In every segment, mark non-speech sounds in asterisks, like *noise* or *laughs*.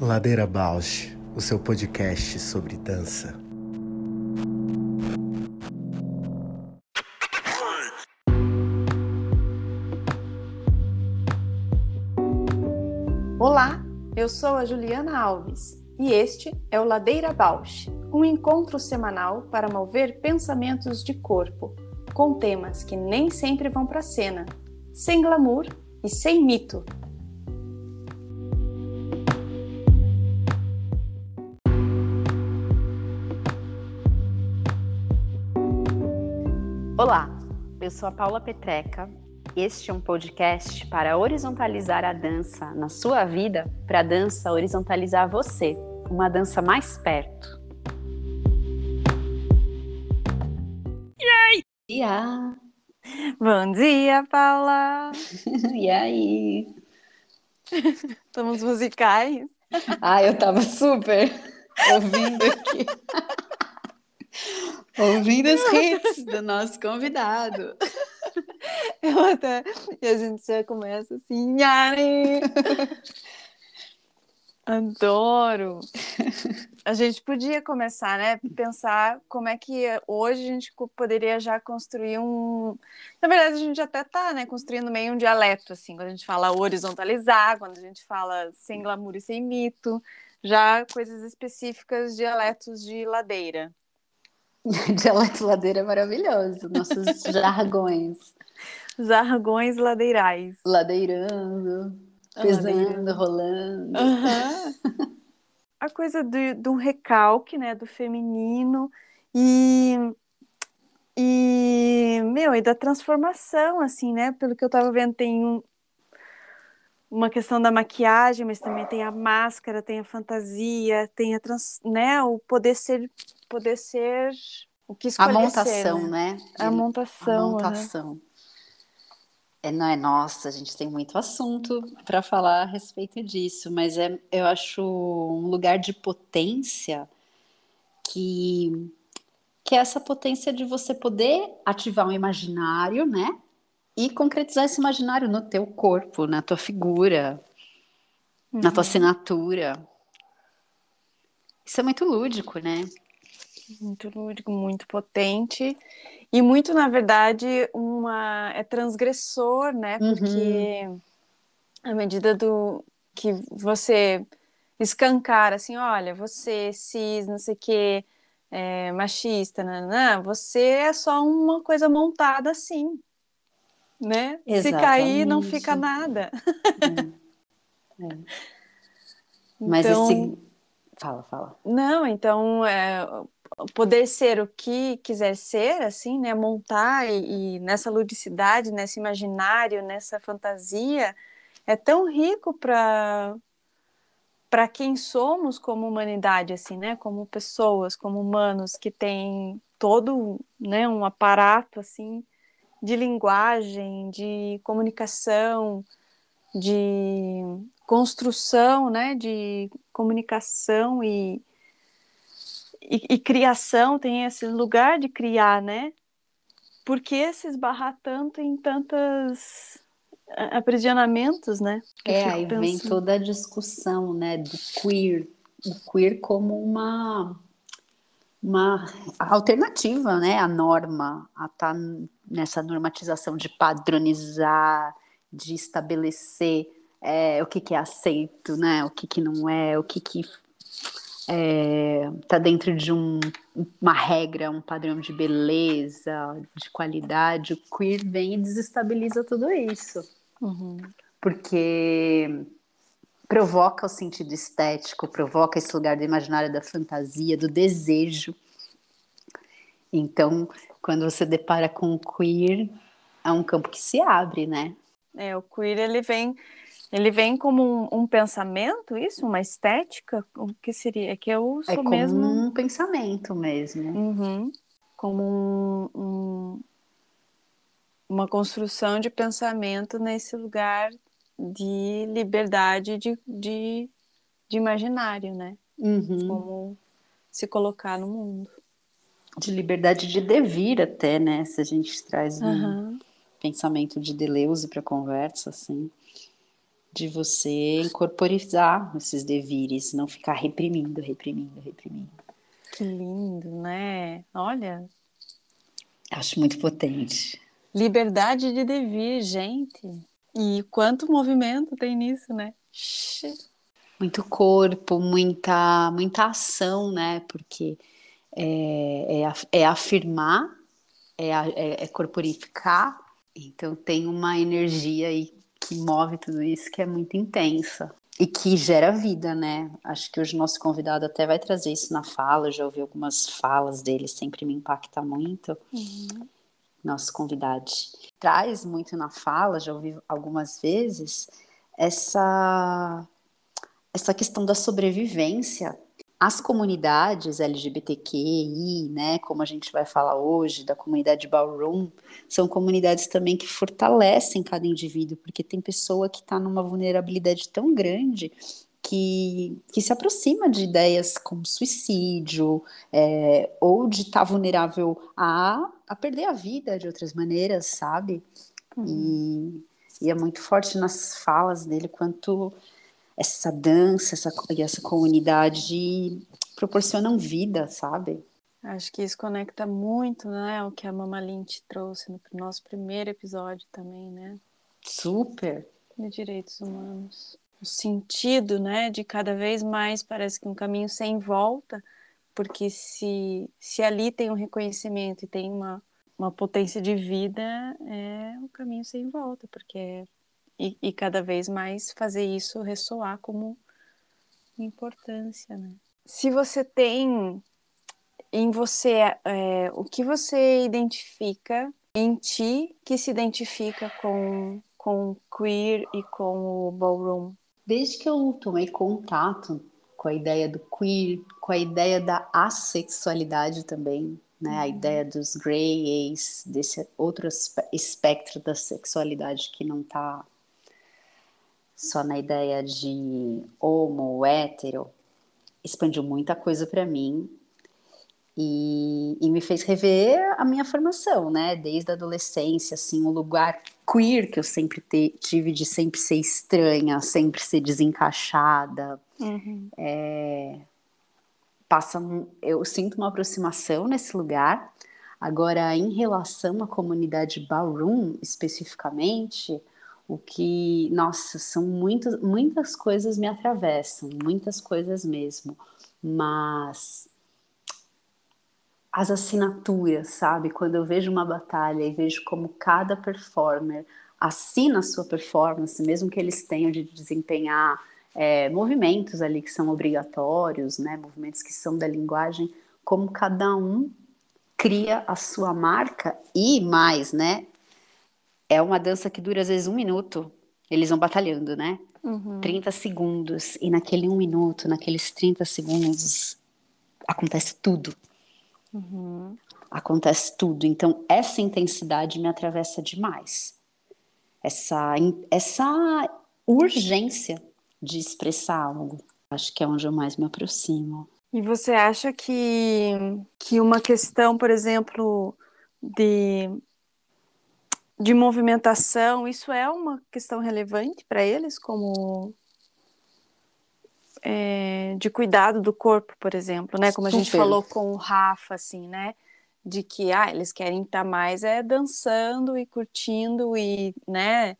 Ladeira Bausch, o seu podcast sobre dança. Olá, eu sou a Juliana Alves e este é o Ladeira Bausch, um encontro semanal para mover pensamentos de corpo, com temas que nem sempre vão para a cena, sem glamour e sem mito. Olá, eu sou a Paula Petreca. Este é um podcast para horizontalizar a dança na sua vida, para a dança horizontalizar você, uma dança mais perto. dia! Bom dia, Paula! *laughs* e aí? *laughs* Estamos musicais? Ah, eu tava super ouvindo aqui. *laughs* ouvindo os hits do nosso convidado. Eu até. E a gente já começa assim. Nhari! Adoro! *laughs* A gente podia começar, né? Pensar como é que hoje a gente poderia já construir um. Na verdade, a gente até está né, construindo meio um dialeto, assim, quando a gente fala horizontalizar, quando a gente fala sem glamour e sem mito, já coisas específicas, dialetos de ladeira. *laughs* Dialeto ladeira é maravilhoso, nossos *laughs* jargões. Jargões ladeirais. Ladeirando. Pesando, rolando. Uhum. A coisa do, do recalque, né, do feminino e e meu e da transformação, assim, né? Pelo que eu tava vendo, tem um, uma questão da maquiagem, mas também tem a máscara, tem a fantasia, tem a trans, né? O poder ser, poder ser o que escolher A montação, ser, né? né? A montação. A montação. É, não é nossa, a gente tem muito assunto para falar a respeito disso, mas é, eu acho um lugar de potência que, que é essa potência de você poder ativar um imaginário, né? E concretizar esse imaginário no teu corpo, na tua figura, uhum. na tua uhum. assinatura. Isso é muito lúdico, né? Muito lúdico, muito potente. E muito, na verdade, uma é transgressor, né? Porque uhum. à medida do que você escancar assim, olha, você cis, não sei o quê, é, machista, nanã, você é só uma coisa montada assim, né? Exatamente. Se cair, não fica nada. É. É. Mas então, esse... Fala, fala. Não, então, é, poder ser o que quiser ser, assim, né? Montar e, e, nessa ludicidade, nesse imaginário, nessa fantasia, é tão rico para para quem somos como humanidade, assim, né? Como pessoas, como humanos que têm todo, né? Um aparato assim de linguagem, de comunicação, de construção, né? De comunicação e e, e, criação tem esse lugar de criar, né? Por que se esbarrar tanto em tantos aprisionamentos, né? é, aí pensando. vem toda a discussão, né, do queer, o queer como uma uma alternativa, né, à norma, a estar tá nessa normatização de padronizar, de estabelecer é, o que, que é aceito, né, o que, que não é, o que, que é, tá dentro de um, uma regra, um padrão de beleza, de qualidade, o queer vem e desestabiliza tudo isso. Uhum. Porque provoca o sentido estético, provoca esse lugar do imaginário, da fantasia, do desejo. Então, quando você depara com o queer, é um campo que se abre, né? É, o queer ele vem ele vem como um, um, pensamento, isso? Uma estética? O que seria? É que eu sou é como mesmo... um pensamento mesmo. Uhum. Como um, um, uma construção de pensamento nesse lugar de liberdade de, de, de imaginário, né? Uhum. Como se colocar no mundo. De liberdade de devir até, né? Se a gente traz um... Uhum pensamento de Deleuze para a conversa, assim, de você incorporizar esses devires, não ficar reprimindo, reprimindo, reprimindo. Que lindo, né? Olha. Acho muito potente. Liberdade de devir, gente. E quanto movimento tem nisso, né? Muito corpo, muita, muita ação, né? Porque é, é, é afirmar, é, é, é corporificar, então tem uma energia aí que move tudo isso que é muito intensa e que gera vida, né? Acho que hoje o nosso convidado até vai trazer isso na fala. Eu já ouvi algumas falas dele, sempre me impacta muito. Uhum. Nosso convidado traz muito na fala, já ouvi algumas vezes, essa, essa questão da sobrevivência as comunidades LGBTQI, né, como a gente vai falar hoje, da comunidade Ballroom, são comunidades também que fortalecem cada indivíduo, porque tem pessoa que está numa vulnerabilidade tão grande que, que se aproxima de ideias como suicídio, é, ou de estar tá vulnerável a, a perder a vida de outras maneiras, sabe? Uhum. E, e é muito forte nas falas dele quanto essa dança essa, e essa comunidade proporcionam vida, sabe? Acho que isso conecta muito, né, o que a Mama Lynch trouxe no nosso primeiro episódio também, né? Super. De direitos humanos. O sentido, né, de cada vez mais parece que um caminho sem volta, porque se, se ali tem um reconhecimento e tem uma, uma potência de vida, é o caminho sem volta, porque é e, e cada vez mais fazer isso ressoar como importância, né? Se você tem em você é, o que você identifica em ti que se identifica com com queer e com o ballroom? Desde que eu tomei contato com a ideia do queer, com a ideia da assexualidade também, né? Uhum. A ideia dos gays, desse outro espectro da sexualidade que não está só na ideia de homo, hétero, expandiu muita coisa para mim e, e, me fez rever a minha formação, né? Desde a adolescência, assim, o lugar queer que eu sempre te, tive de sempre ser estranha, sempre ser desencaixada. Uhum. É, passa, eu sinto uma aproximação nesse lugar. Agora, em relação à comunidade ballroom, especificamente, o que, nossa, são muitas, muitas coisas me atravessam, muitas coisas mesmo, mas as assinaturas, sabe? Quando eu vejo uma batalha e vejo como cada performer assina a sua performance, mesmo que eles tenham de desempenhar é, movimentos ali que são obrigatórios, né? Movimentos que são da linguagem, como cada um cria a sua marca e mais, né? É uma dança que dura às vezes um minuto. Eles vão batalhando, né? Uhum. 30 segundos. E naquele um minuto, naqueles 30 segundos, acontece tudo. Uhum. Acontece tudo. Então, essa intensidade me atravessa demais. Essa, essa urgência de expressar algo. Acho que é onde eu mais me aproximo. E você acha que, que uma questão, por exemplo, de de movimentação, isso é uma questão relevante para eles, como é, de cuidado do corpo, por exemplo, né? Como a gente falou com o Rafa, assim, né? De que ah, eles querem estar mais é dançando e curtindo e, né?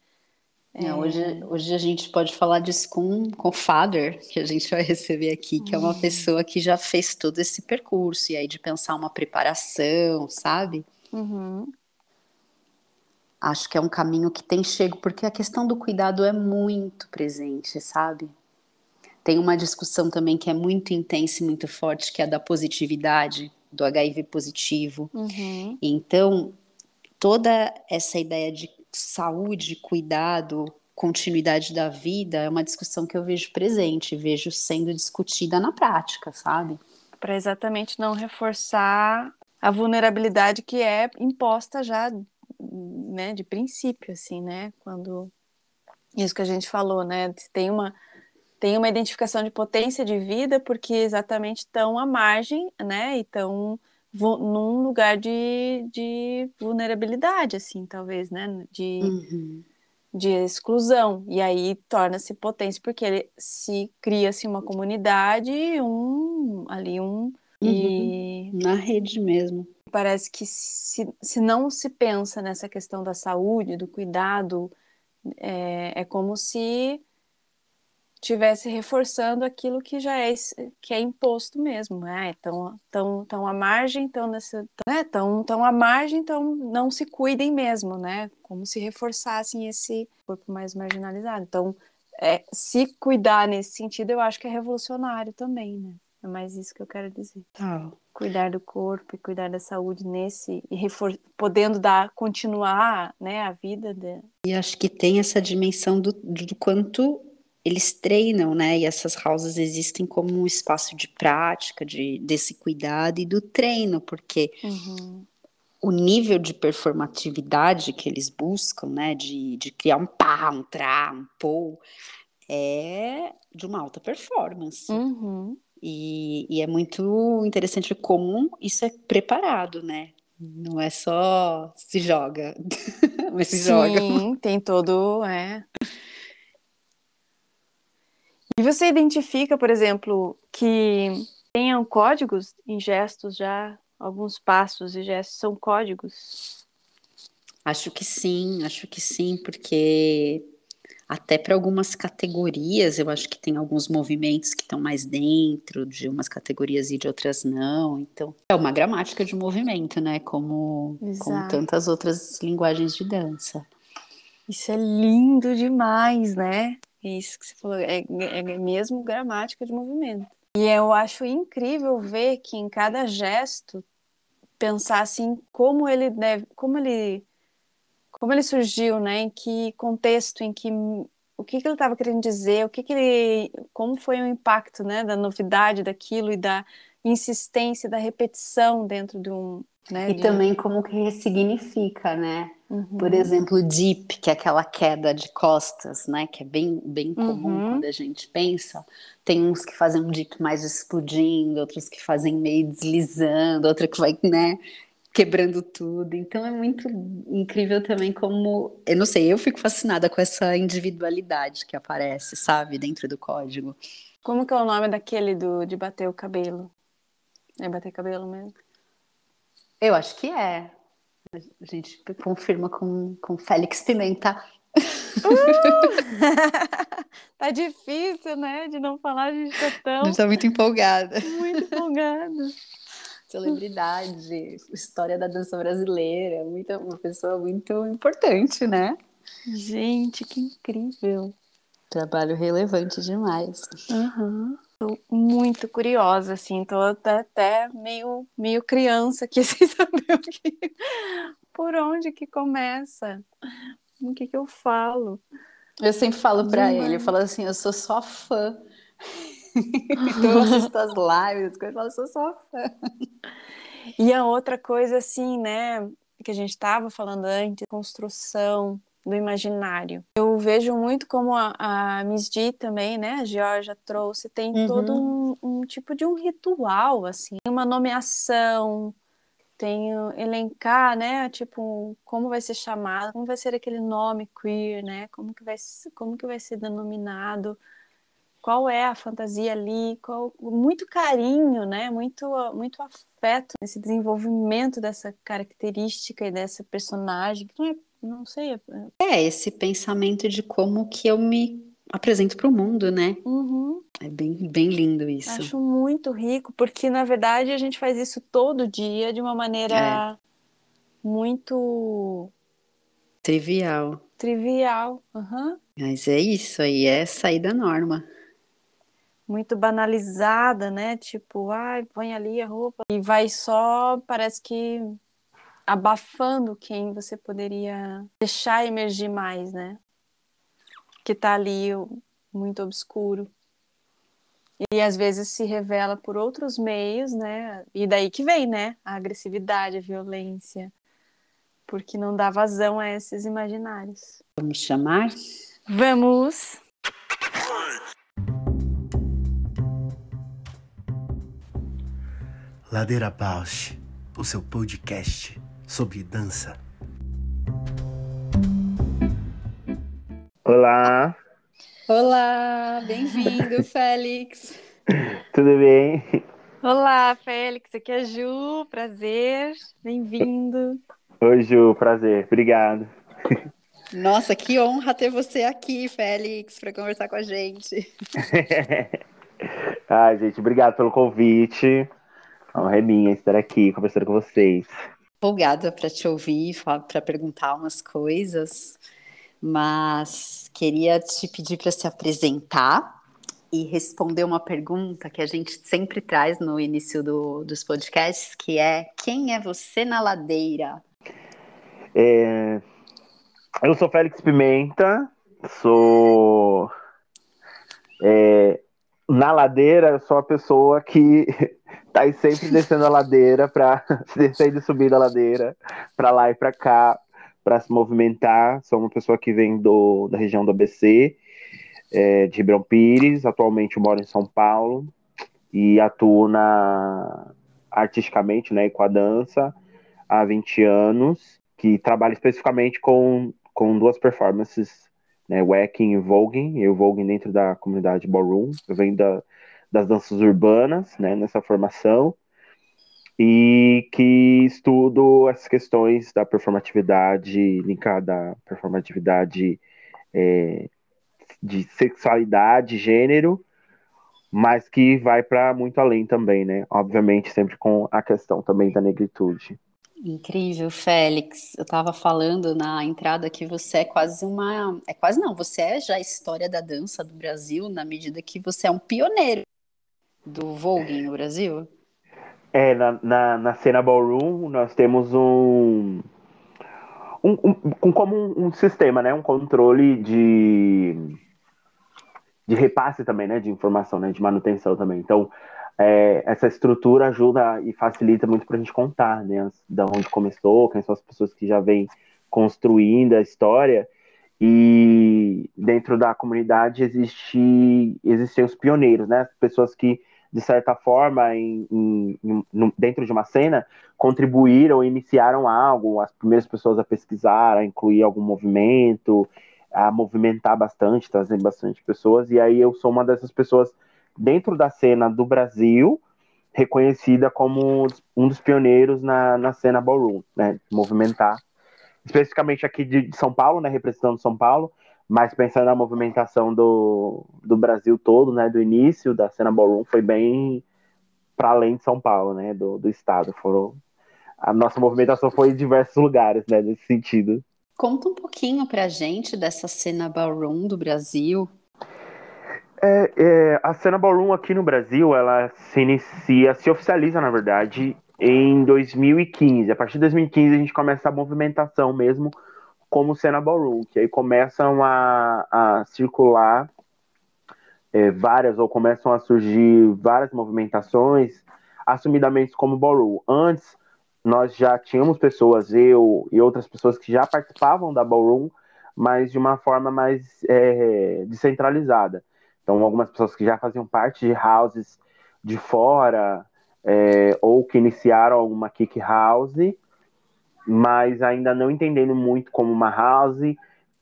É... hoje, hoje a gente pode falar disso com, com o Father, que a gente vai receber aqui, que é uma uhum. pessoa que já fez todo esse percurso, e aí de pensar uma preparação, sabe? Uhum acho que é um caminho que tem chego, porque a questão do cuidado é muito presente, sabe? Tem uma discussão também que é muito intensa e muito forte, que é a da positividade, do HIV positivo. Uhum. Então, toda essa ideia de saúde, cuidado, continuidade da vida é uma discussão que eu vejo presente, vejo sendo discutida na prática, sabe? Para exatamente não reforçar a vulnerabilidade que é imposta já né, de princípio, assim, né? Quando isso que a gente falou, né? Tem uma tem uma identificação de potência de vida porque exatamente estão à margem, né? E estão num lugar de, de vulnerabilidade, assim, talvez, né? De, Uhum. de exclusão. E aí torna-se potência, porque ele- se cria-se uma comunidade, um ali um. E Na rede mesmo. Parece que se, se não se pensa nessa questão da saúde, do cuidado, é, é como se tivesse reforçando aquilo que já é, que é imposto mesmo. né? Então, tão, tão à margem, então nessa, né? tão, tão à margem, então não se cuidem mesmo, né? Como se reforçassem esse corpo mais marginalizado. Então, é, se cuidar nesse sentido, eu acho que é revolucionário também, né? É mais isso que eu quero dizer Tal. Cuidar do corpo e cuidar da saúde nesse e refor- podendo dar continuar né a vida de... E acho que tem essa dimensão do, do quanto eles treinam, né? E essas houses existem como um espaço de prática, de, desse cuidado e do treino, porque o nível de performatividade que eles buscam, né? De, de criar um pá, um trá, um pou, é de uma alta performance. Uhum. E, e é muito interessante como isso é preparado, né? Não é só se joga, *laughs* mas se joga. Sim, tem todo é e você identifica por exemplo que tenham códigos em gestos já alguns passos e gestos são códigos Acho que sim, acho que sim, porque até para algumas categorias, eu acho que tem alguns movimentos que estão mais dentro de umas categorias e de outras não. Então, é uma gramática de movimento, né? Como, como tantas outras linguagens de dança. Isso é lindo demais, né? Isso que você falou, é, é mesmo gramática de movimento. E eu acho incrível ver que em cada gesto pensar assim como ele deve, como ele, como ele surgiu, né? Em que contexto, em que o que, que ele estava querendo dizer, o que, que ele, como foi o impacto, né? Da novidade daquilo e da insistência, da repetição dentro de um, né? E de- também como que ressignifica, né? Uhum. Por exemplo, dip, que é aquela queda de costas, né? Que é bem, bem comum Uhum. quando a gente pensa. Tem uns que fazem um dip mais explodindo, outros que fazem meio deslizando, outra que vai, né? Quebrando tudo. Então é muito incrível também como. Eu não sei, eu fico fascinada com essa individualidade que aparece, sabe? Dentro do código. Como que é o nome daquele do, de bater o cabelo? É bater cabelo mesmo? Eu acho que é. A gente confirma com, com Félix Pimenta. *laughs* tá difícil, né? De não falar, a gente tá A tão gente tá muito empolgada. muito empolgada. Celebridade, história da dança brasileira, muita, uma pessoa muito importante, né? Gente, que incrível. Trabalho relevante demais. Uhum. Tô muito curiosa, assim, tô até, até meio, meio criança aqui, *laughs* sem saber o que, por onde que começa, o que que eu falo. Eu sempre falo pra Demais. ele, eu falo assim, eu sou só fã. *laughs* então eu assisto as lives, as coisas, eu falo, sou só fã. E a outra coisa, assim, né, que a gente estava falando antes, construção do imaginário. Eu vejo muito como a, a Miss G também, né, a Georgia trouxe, tem Uhum. todo um, um tipo de um ritual, assim, uma nomeação, tem elencar, né, tipo, como vai ser chamado, como vai ser aquele nome queer, né, como que vai, como que vai ser denominado, qual é a fantasia ali, qual, muito carinho, né? Muito, muito afeto nesse desenvolvimento dessa característica e dessa personagem, que não é, não sei, é- É, esse pensamento de como que eu me apresento para o mundo, né? Uhum. É bem, bem lindo isso. Acho muito rico, porque na verdade a gente faz isso todo dia de uma maneira muito Trivial. trivial, uhum. Mas é isso aí, é sair da norma. Muito banalizada, né? Tipo, ai, põe ali a roupa e vai só, parece que abafando quem você poderia deixar emergir mais, né? Que tá ali muito obscuro. E às vezes se revela por outros meios, né? E daí que vem, né? A agressividade, a violência. Porque não dá vazão a esses imaginários. Vamos chamar? Vamos! Ladeira Bausch, o seu podcast sobre dança. Olá. Olá, bem-vindo, *laughs* Félix. Tudo bem? Olá, Félix, aqui é a Ju, prazer, bem-vindo. Oi, Ju, prazer, obrigado. Nossa, que honra ter você aqui, Félix, para conversar com a gente. Ai, *laughs* gente, obrigado pelo convite. É uma minha estar aqui conversando com vocês. Empolgada para te ouvir, para perguntar umas coisas, mas queria te pedir para se apresentar e responder uma pergunta que a gente sempre traz no início do, dos podcasts, que é quem é você na ladeira? É... Eu sou Félix Pimenta, sou é... na ladeira, eu sou a pessoa que tá aí sempre descendo a ladeira para *laughs* descer e subir a ladeira, para lá e para cá, para se movimentar. Sou uma pessoa que vem do, da região do ABC, é, de Ribeirão Pires. Atualmente moro em São Paulo e atuo na artisticamente, né, com a dança há 20 anos, que trabalho especificamente com, com duas performances, né, Wacking e Voguing. Eu Voguing dentro da comunidade Ballroom. Eu venho da das danças urbanas, né, nessa formação, e que estudo as questões da performatividade linkada à performatividade é, de sexualidade, gênero, mas que vai para muito além também, né? Obviamente, sempre com a questão também da negritude. Incrível, Félix. Eu estava falando na entrada que você é quase uma. É quase não, você é já a história da dança do Brasil, na medida que você é um pioneiro do Vogue no Brasil? É, na, na, na cena ballroom nós temos um, um, um, como um, um, sistema, né, um controle de de repasse também, né, de informação, né, de manutenção também. Então, é, essa estrutura ajuda e facilita muito para a gente contar, né, de onde começou, quem são as pessoas que já vêm construindo a história. E dentro da comunidade existe existem os pioneiros, né, as pessoas que de certa forma, em, em, em, dentro de uma cena, contribuíram, iniciaram algo, as primeiras pessoas a pesquisar, a incluir algum movimento, a movimentar bastante, trazer bastante pessoas, e aí eu sou uma dessas pessoas dentro da cena do Brasil, reconhecida como um dos pioneiros na, na cena ballroom, né, movimentar, especificamente aqui de, São Paulo, né, representando São Paulo, mas pensando na movimentação do, do Brasil todo, né, do início da cena ballroom, foi bem para além de São Paulo, né, do, do estado. Foram, a nossa movimentação foi em diversos lugares, né, nesse sentido. Conta um pouquinho para a gente dessa cena ballroom do Brasil. É, é, a cena ballroom aqui no Brasil, ela se inicia, se oficializa, na verdade, em 2015. A partir de 2015 a gente começa a movimentação mesmo como cena ballroom, que aí começam a, a circular é, várias, ou começam a surgir várias movimentações, assumidamente como ballroom. Antes, nós já tínhamos pessoas, eu e outras pessoas que já participavam da ballroom, mas de uma forma mais é, descentralizada. Então, algumas pessoas que já faziam parte de houses de fora, é, ou que iniciaram alguma kick house, mas ainda não entendendo muito como uma house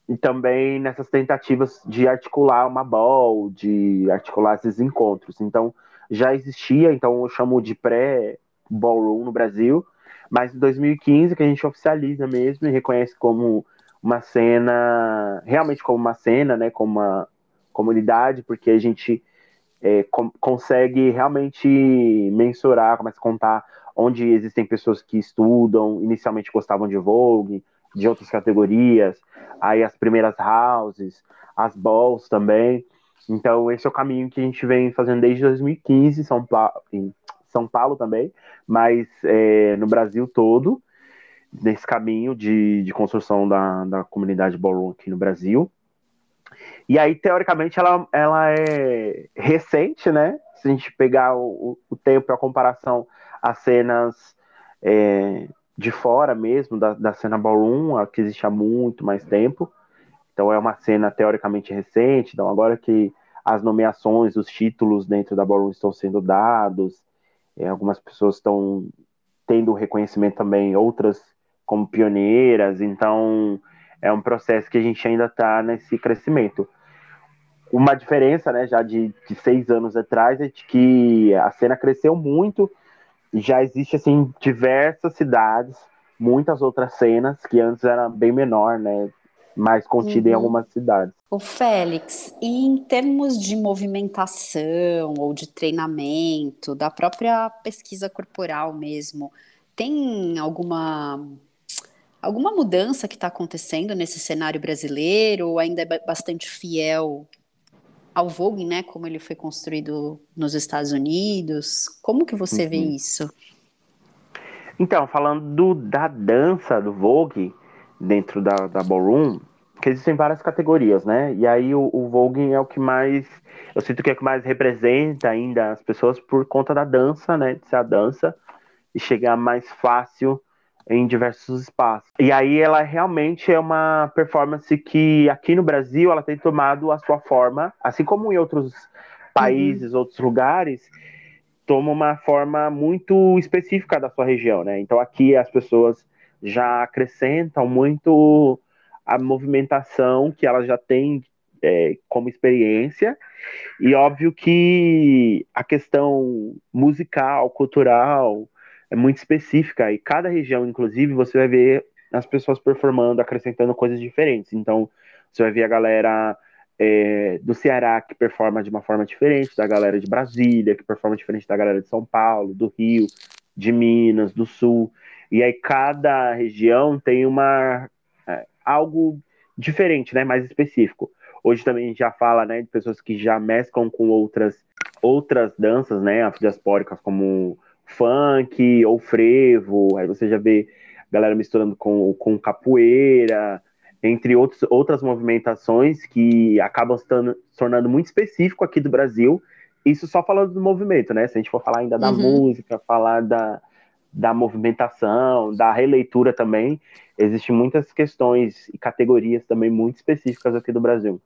e também nessas tentativas de articular uma ball, de articular esses encontros. Então, já existia, então eu chamo de pré-ballroom no Brasil, mas em 2015 que a gente oficializa mesmo e reconhece como uma cena, realmente como uma cena, né, como uma comunidade, porque a gente é, com, consegue realmente mensurar, começa a contar onde existem pessoas que estudam, inicialmente gostavam de Vogue, de outras categorias, aí as primeiras houses, as balls também. Então, esse é o caminho que a gente vem fazendo desde 2015 São Paulo, em São Paulo também, mas é, no Brasil todo, nesse caminho de, de construção da, da comunidade ballroom aqui no Brasil. E aí, teoricamente, ela, ela é recente, né? Se a gente pegar o, o tempo e a comparação as cenas é, de fora mesmo, da, da cena ballroom, que existe há muito mais tempo. Então é uma cena teoricamente recente, então agora que as nomeações, os títulos dentro da ballroom estão sendo dados, é, algumas pessoas estão tendo reconhecimento também, outras como pioneiras, então é um processo que a gente ainda está nesse crescimento. Uma diferença, né, já de, de seis anos atrás, é de que a cena cresceu muito, já existe, assim, diversas cidades, muitas outras cenas, que antes era bem menor, né, mais contida uhum. em algumas cidades. O Félix, e em termos de movimentação ou de treinamento, da própria pesquisa corporal mesmo, tem alguma alguma mudança que está acontecendo nesse cenário brasileiro ou ainda é bastante fiel ao Vogue, né, como ele foi construído nos Estados Unidos? Como que você uhum. vê isso? Então, falando da dança do Vogue dentro da, da ballroom, que existem várias categorias, né? E aí o, o Vogue é o que mais, eu sinto que é o que mais representa ainda as pessoas por conta da dança, né? De ser a dança e chegar mais fácil em diversos espaços. E aí ela realmente é uma performance que aqui no Brasil ela tem tomado a sua forma, assim como em outros países, uhum. outros lugares, toma uma forma muito específica da sua região, né? Então aqui as pessoas já acrescentam muito a movimentação que elas já têm é, como experiência e óbvio que a questão musical, cultural, é muito específica e cada região, inclusive, você vai ver as pessoas performando, acrescentando coisas diferentes. Então, você vai ver a galera é, do Ceará que performa de uma forma diferente da galera de Brasília, que performa diferente da galera de São Paulo, do Rio, de Minas, do Sul. E aí cada região tem uma é, algo diferente, né, mais específico. Hoje também a gente já fala, né, de pessoas que já mesclam com outras outras danças, né, afrodiaspóricas como funk ou frevo, aí você já vê galera misturando com, com capoeira, entre outros, outras movimentações que acabam se tornando muito específico aqui do Brasil. Isso só falando do movimento, né? Se a gente for falar ainda da uhum. música, falar da, da movimentação, da releitura também, existem muitas questões e categorias também muito específicas aqui do Brasil,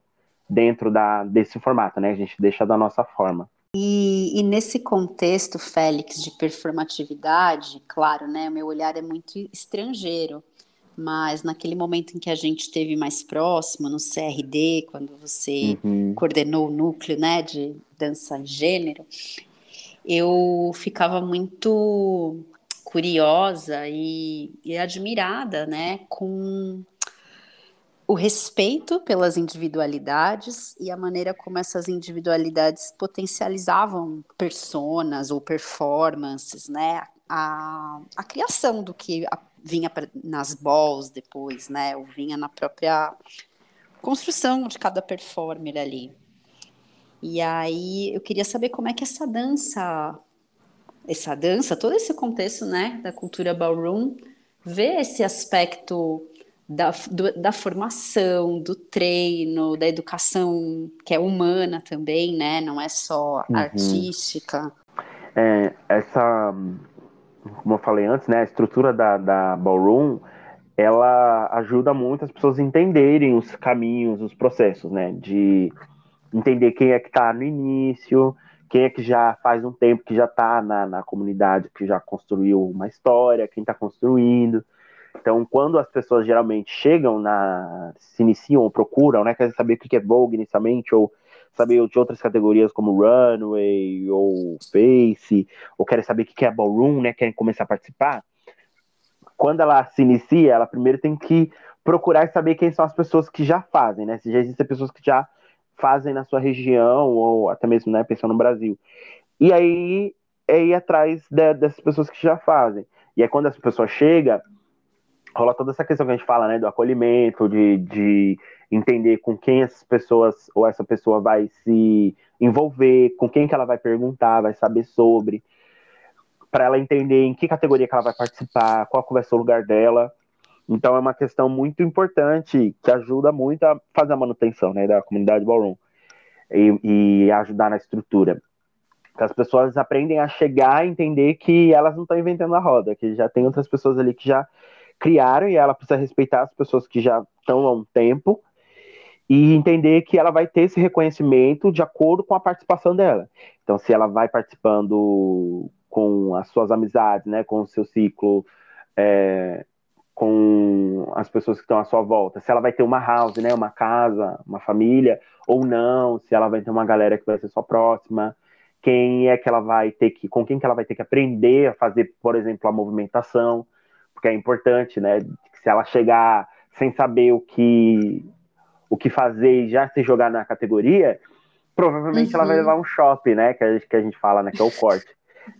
dentro da, desse formato, né? A gente deixa da nossa forma. E, e, nesse contexto, Félix, de performatividade, claro, né, meu olhar é muito estrangeiro, mas naquele momento em que a gente esteve mais próximo, no CRD, quando você uhum. coordenou o núcleo né, de dança gênero, eu ficava muito curiosa e, e admirada né, com o respeito pelas individualidades e a maneira como essas individualidades potencializavam personas ou performances, né? A, a criação do que a, vinha pra, nas balls depois, né? Ou vinha na própria construção de cada performer ali. E aí eu queria saber como é que essa dança, essa dança, todo esse contexto, né, da cultura ballroom, vê esse aspecto da, do, da formação, do treino, da educação que é humana também, né? Não é só uhum. artística. É, essa, como eu falei antes, né? A estrutura da, da ballroom, ela ajuda muito as pessoas a entenderem os caminhos, os processos, né? De entender quem é que está no início, quem é que já faz um tempo que já está na, na comunidade, que já construiu uma história, quem está construindo. Então, quando as pessoas geralmente chegam na. se iniciam ou procuram, né? Querem saber o que é Vogue inicialmente, ou saber de outras categorias como Runway ou Face, ou querem saber o que é Ballroom, né? Querem começar a participar. Quando ela se inicia, ela primeiro tem que procurar saber quem são as pessoas que já fazem, né? Se já existem pessoas que já fazem na sua região, ou até mesmo, né, pensando no Brasil. E aí é ir atrás de, dessas pessoas que já fazem. E aí quando essa pessoa chega, rola toda essa questão que a gente fala, né, do acolhimento, de, de entender com quem essas pessoas ou essa pessoa vai se envolver, com quem que ela vai perguntar, vai saber sobre, para ela entender em que categoria que ela vai participar, qual vai ser o lugar dela. Então é uma questão muito importante que ajuda muito a fazer a manutenção, né, da comunidade ballroom e, e ajudar na estrutura. As pessoas aprendem a chegar e entender que elas não estão inventando a roda, que já tem outras pessoas ali que já criaram e ela precisa respeitar as pessoas que já estão há um tempo e entender que ela vai ter esse reconhecimento de acordo com a participação dela. Então, se ela vai participando com as suas amizades, né, com o seu ciclo, é, com as pessoas que estão à sua volta. Se ela vai ter uma house, né, uma casa, uma família, ou não, se ela vai ter uma galera que vai ser só próxima, quem é que ela vai ter que, com quem que ela vai ter que aprender a fazer, por exemplo, a movimentação, porque é importante, né, se ela chegar sem saber o que o que fazer e já se jogar na categoria, provavelmente uhum. ela vai uhum. levar um shopping, né, que a gente, que a gente fala, né, que é o corte.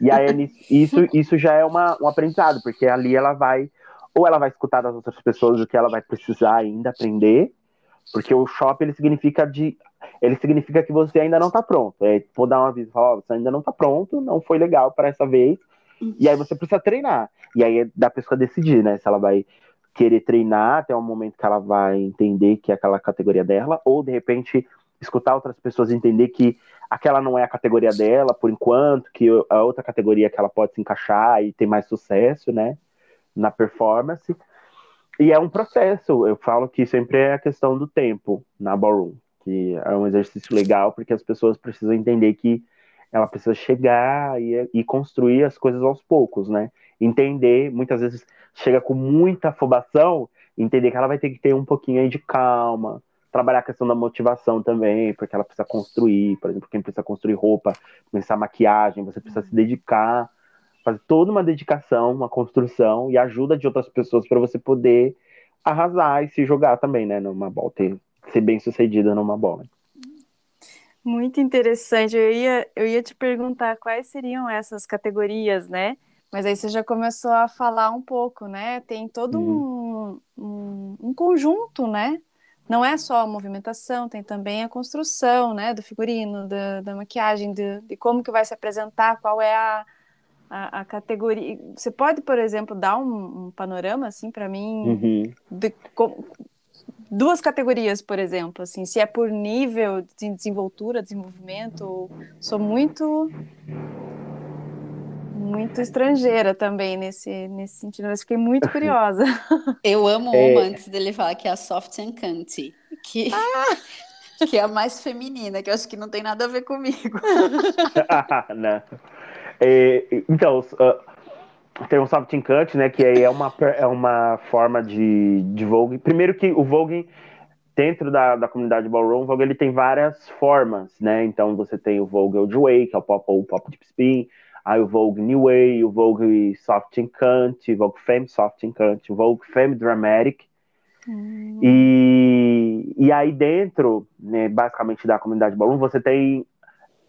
E aí isso, isso já é uma, um aprendizado, porque ali ela vai, ou ela vai escutar das outras pessoas o que ela vai precisar ainda aprender, porque o shopping ele significa de ele significa que você ainda não está pronto. É, vou dar um aviso, oh, você ainda não está pronto, não foi legal para essa vez. E aí você precisa treinar. E aí é da pessoa decidir, né? Se ela vai querer treinar até o momento que ela vai entender que é aquela categoria dela, ou de repente escutar outras pessoas entender que aquela não é a categoria dela por enquanto, que a outra categoria que ela pode se encaixar e ter mais sucesso, né? Na performance. E é um processo, eu falo que sempre é a questão do tempo na ballroom que é um exercício legal porque as pessoas precisam entender que ela precisa chegar e, e construir as coisas aos poucos, né? Entender, muitas vezes chega com muita afobação, entender que ela vai ter que ter um pouquinho aí de calma, trabalhar a questão da motivação também, porque ela precisa construir, por exemplo, quem precisa construir roupa, começar maquiagem, você precisa se dedicar, fazer toda uma dedicação, uma construção e ajuda de outras pessoas para você poder arrasar e se jogar também, né, numa bola, ter ser bem sucedida numa bola. Muito interessante. Eu ia, eu ia te perguntar quais seriam essas categorias, né? Mas aí você já começou a falar um pouco, né? Tem todo uhum. um, um, um, conjunto, né? Não é só a movimentação, tem também a construção, né? Do figurino, da, da maquiagem, de, de como que vai se apresentar, qual é a, a, a categoria. Você pode, por exemplo, dar um, um panorama, assim, para mim, uhum. de, duas categorias, por exemplo, assim, se é por nível de desenvoltura, desenvolvimento, sou muito muito estrangeira também nesse, nesse sentido, mas fiquei muito *laughs* curiosa. Eu amo é... uma antes dele falar que é a Soft and Cunty, que, ah! que é a mais feminina, que eu acho que não tem nada a ver comigo. *laughs* não. É, então, uh, tem um soft cut, né? Que aí é uma, é uma forma de, de Vogue. Primeiro que o Vogue, dentro da, da comunidade Ballroom, o Vogue ele tem várias formas, né? Então você tem o Vogue Old Way, que é o pop ou pop deep spin, aí o Vogue New Way, o Vogue Soft Cut, o Vogue Femme Soft Cut, o Vogue Femme Dramatic. Hum. E, e aí dentro, né, basicamente da comunidade Ballroom, você tem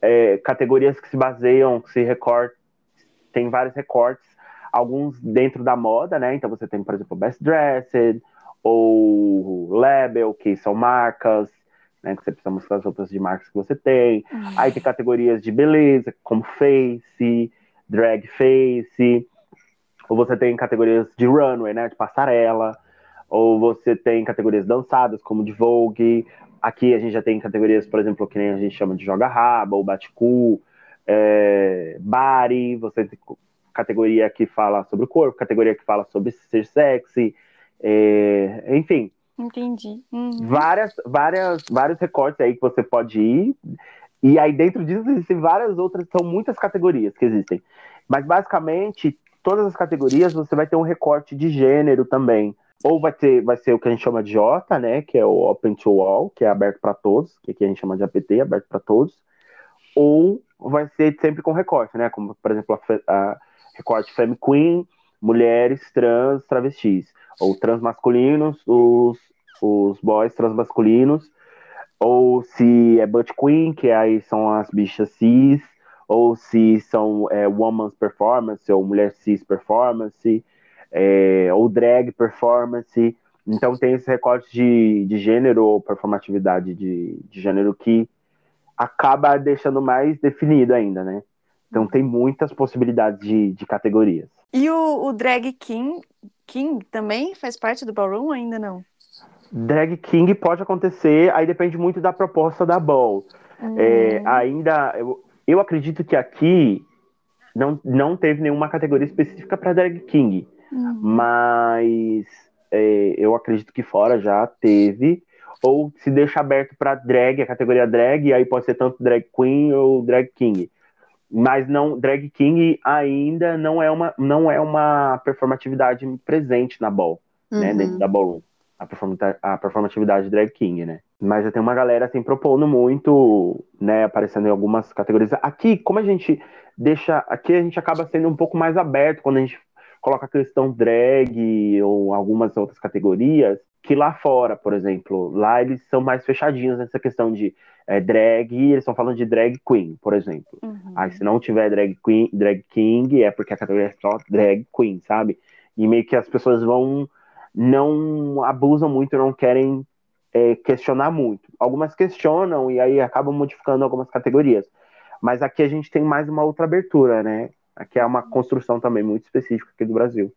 é, categorias que se baseiam, que se recortam, tem vários recortes alguns dentro da moda, né? Então você tem, por exemplo, Best Dressed ou Label, que são marcas, né? Que você precisa mostrar as roupas de marcas que você tem. Uhum. Aí tem categorias de beleza, como Face, Drag Face. Ou você tem categorias de runway, né? De passarela. Ou você tem categorias dançadas, como de Vogue. Aqui a gente já tem categorias, por exemplo, que nem a gente chama de joga-raba, ou bate-cu, é, body, você categoria que fala sobre o corpo, categoria que fala sobre ser sexy, é, enfim. Entendi. Uhum. Várias, várias, vários recortes aí que você pode ir. E aí dentro disso existem várias outras, são muitas categorias que existem. Mas basicamente, todas as categorias você vai ter um recorte de gênero também. Ou vai ter, vai ser o que a gente chama de J, né, que é o Open to All, que é aberto para todos, que aqui a gente chama de APT, aberto para todos. Ou vai ser sempre com recorte, né, como por exemplo a, a recorte Femme Queen, mulheres trans travestis, ou transmasculinos, os, os boys transmasculinos, ou se é Butt Queen, que aí são as bichas cis, ou se são é, Woman's Performance, ou Mulher Cis Performance, é, ou Drag Performance. Então tem esse recorte de, de gênero ou performatividade de, de gênero que acaba deixando mais definido ainda, né? Então tem muitas possibilidades de, de categorias. E o, o Drag King, King também faz parte do Ballroom ainda não? Drag King pode acontecer, aí depende muito da proposta da Ball. Hum. É, ainda, eu, eu acredito que aqui não, não teve nenhuma categoria específica para Drag King, uhum. mas é, eu acredito que fora já teve, ou se deixa aberto para drag, a categoria drag, aí pode ser tanto drag queen ou drag king. Mas não drag king ainda não é uma não é uma performatividade presente na ball, uhum. né, dentro da ballroom. A, a performatividade drag king, né? Mas já tem uma galera assim propondo muito, né, aparecendo em algumas categorias. Aqui, como a gente deixa, aqui a gente acaba sendo um pouco mais aberto quando a gente coloca a questão drag ou algumas outras categorias, que lá fora, por exemplo, lá eles são mais fechadinhos nessa questão de é, drag, eles estão falando de drag queen, por exemplo. Uhum. Aí se não tiver drag queen, drag king, é porque a categoria é só drag queen, sabe? E meio que as pessoas vão não abusam muito, não querem é, questionar muito. Algumas questionam e aí acabam modificando algumas categorias. Mas aqui a gente tem mais uma outra abertura, né? Aqui é uma construção também muito específica aqui do Brasil.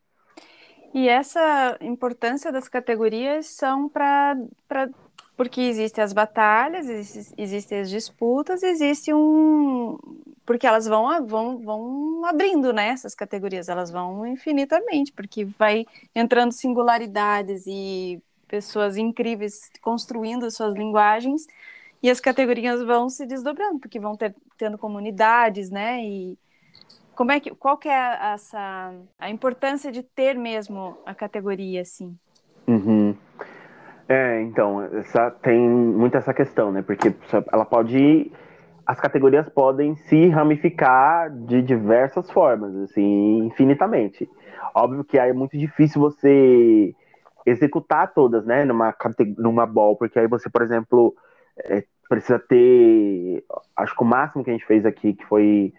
E essa importância das categorias são para porque existem as batalhas, existem as disputas, existe um porque elas vão vão, vão abrindo né, essas categorias, elas vão infinitamente, porque vai entrando singularidades e pessoas incríveis construindo suas linguagens e as categorias vão se desdobrando, porque vão ter, tendo comunidades, né? E, como é que, qual que é essa, a importância de ter mesmo a categoria, assim? Uhum. É, então, essa, tem muito essa questão, né? Porque ela pode. As categorias podem se ramificar de diversas formas, assim, infinitamente. Óbvio que aí é muito difícil você executar todas, né, numa, numa ball, porque aí você, por exemplo, é, precisa ter. Acho que o máximo que a gente fez aqui, que foi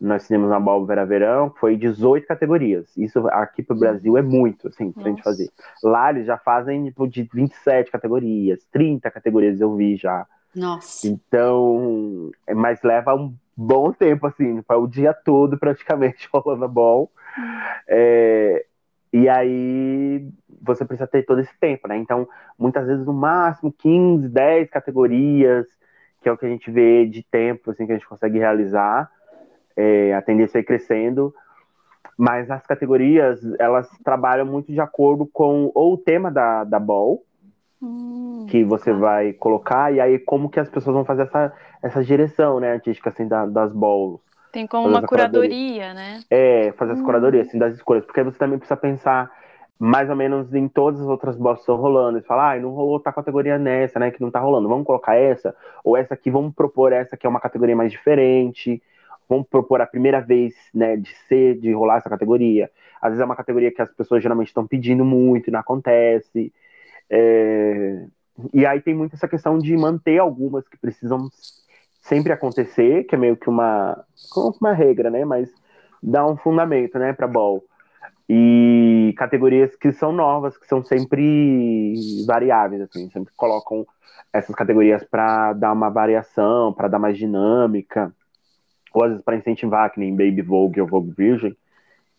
nós fizemos na Balbo Vera Verão, foi 18 categorias. Isso aqui pro Brasil é muito, assim, pra Nossa. gente fazer. Lá eles já fazem, tipo, de 27 categorias, 30 categorias eu vi já. Nossa. Então, é, mas leva um bom tempo, assim, para o dia todo praticamente *laughs* rolando a ball. É, e aí você precisa ter todo esse tempo, né? Então, muitas vezes no máximo 15, 10 categorias, que é o que a gente vê de tempo, assim, que a gente consegue realizar é, a tendência é crescendo, mas as categorias, elas trabalham muito de acordo com ou o tema da, da ball, hum, que você tá. vai colocar, e aí como que as pessoas vão fazer essa, essa direção, né, artística, assim, da, das balls. Tem como uma curadoria, curadoria, né? É, fazer essa hum. curadoria, assim, das escolhas, porque aí você também precisa pensar mais ou menos em todas as outras balls que estão rolando. Você fala, ah, não rolou tá categoria nessa, né, que não tá rolando, vamos colocar essa, ou essa aqui, vamos propor essa que é uma categoria mais diferente, vamos propor a primeira vez, né, de ser, de rolar essa categoria. Às vezes é uma categoria que as pessoas geralmente estão pedindo muito e não acontece. É... E aí tem muito essa questão de manter algumas que precisam sempre acontecer, que é meio que uma, uma regra, né, mas dá um fundamento, né, para ball. E categorias que são novas, que são sempre variáveis, assim, sempre colocam essas categorias para dar uma variação, para dar mais dinâmica vezes para incentivar, que nem Baby Vogue ou Vogue Virgin,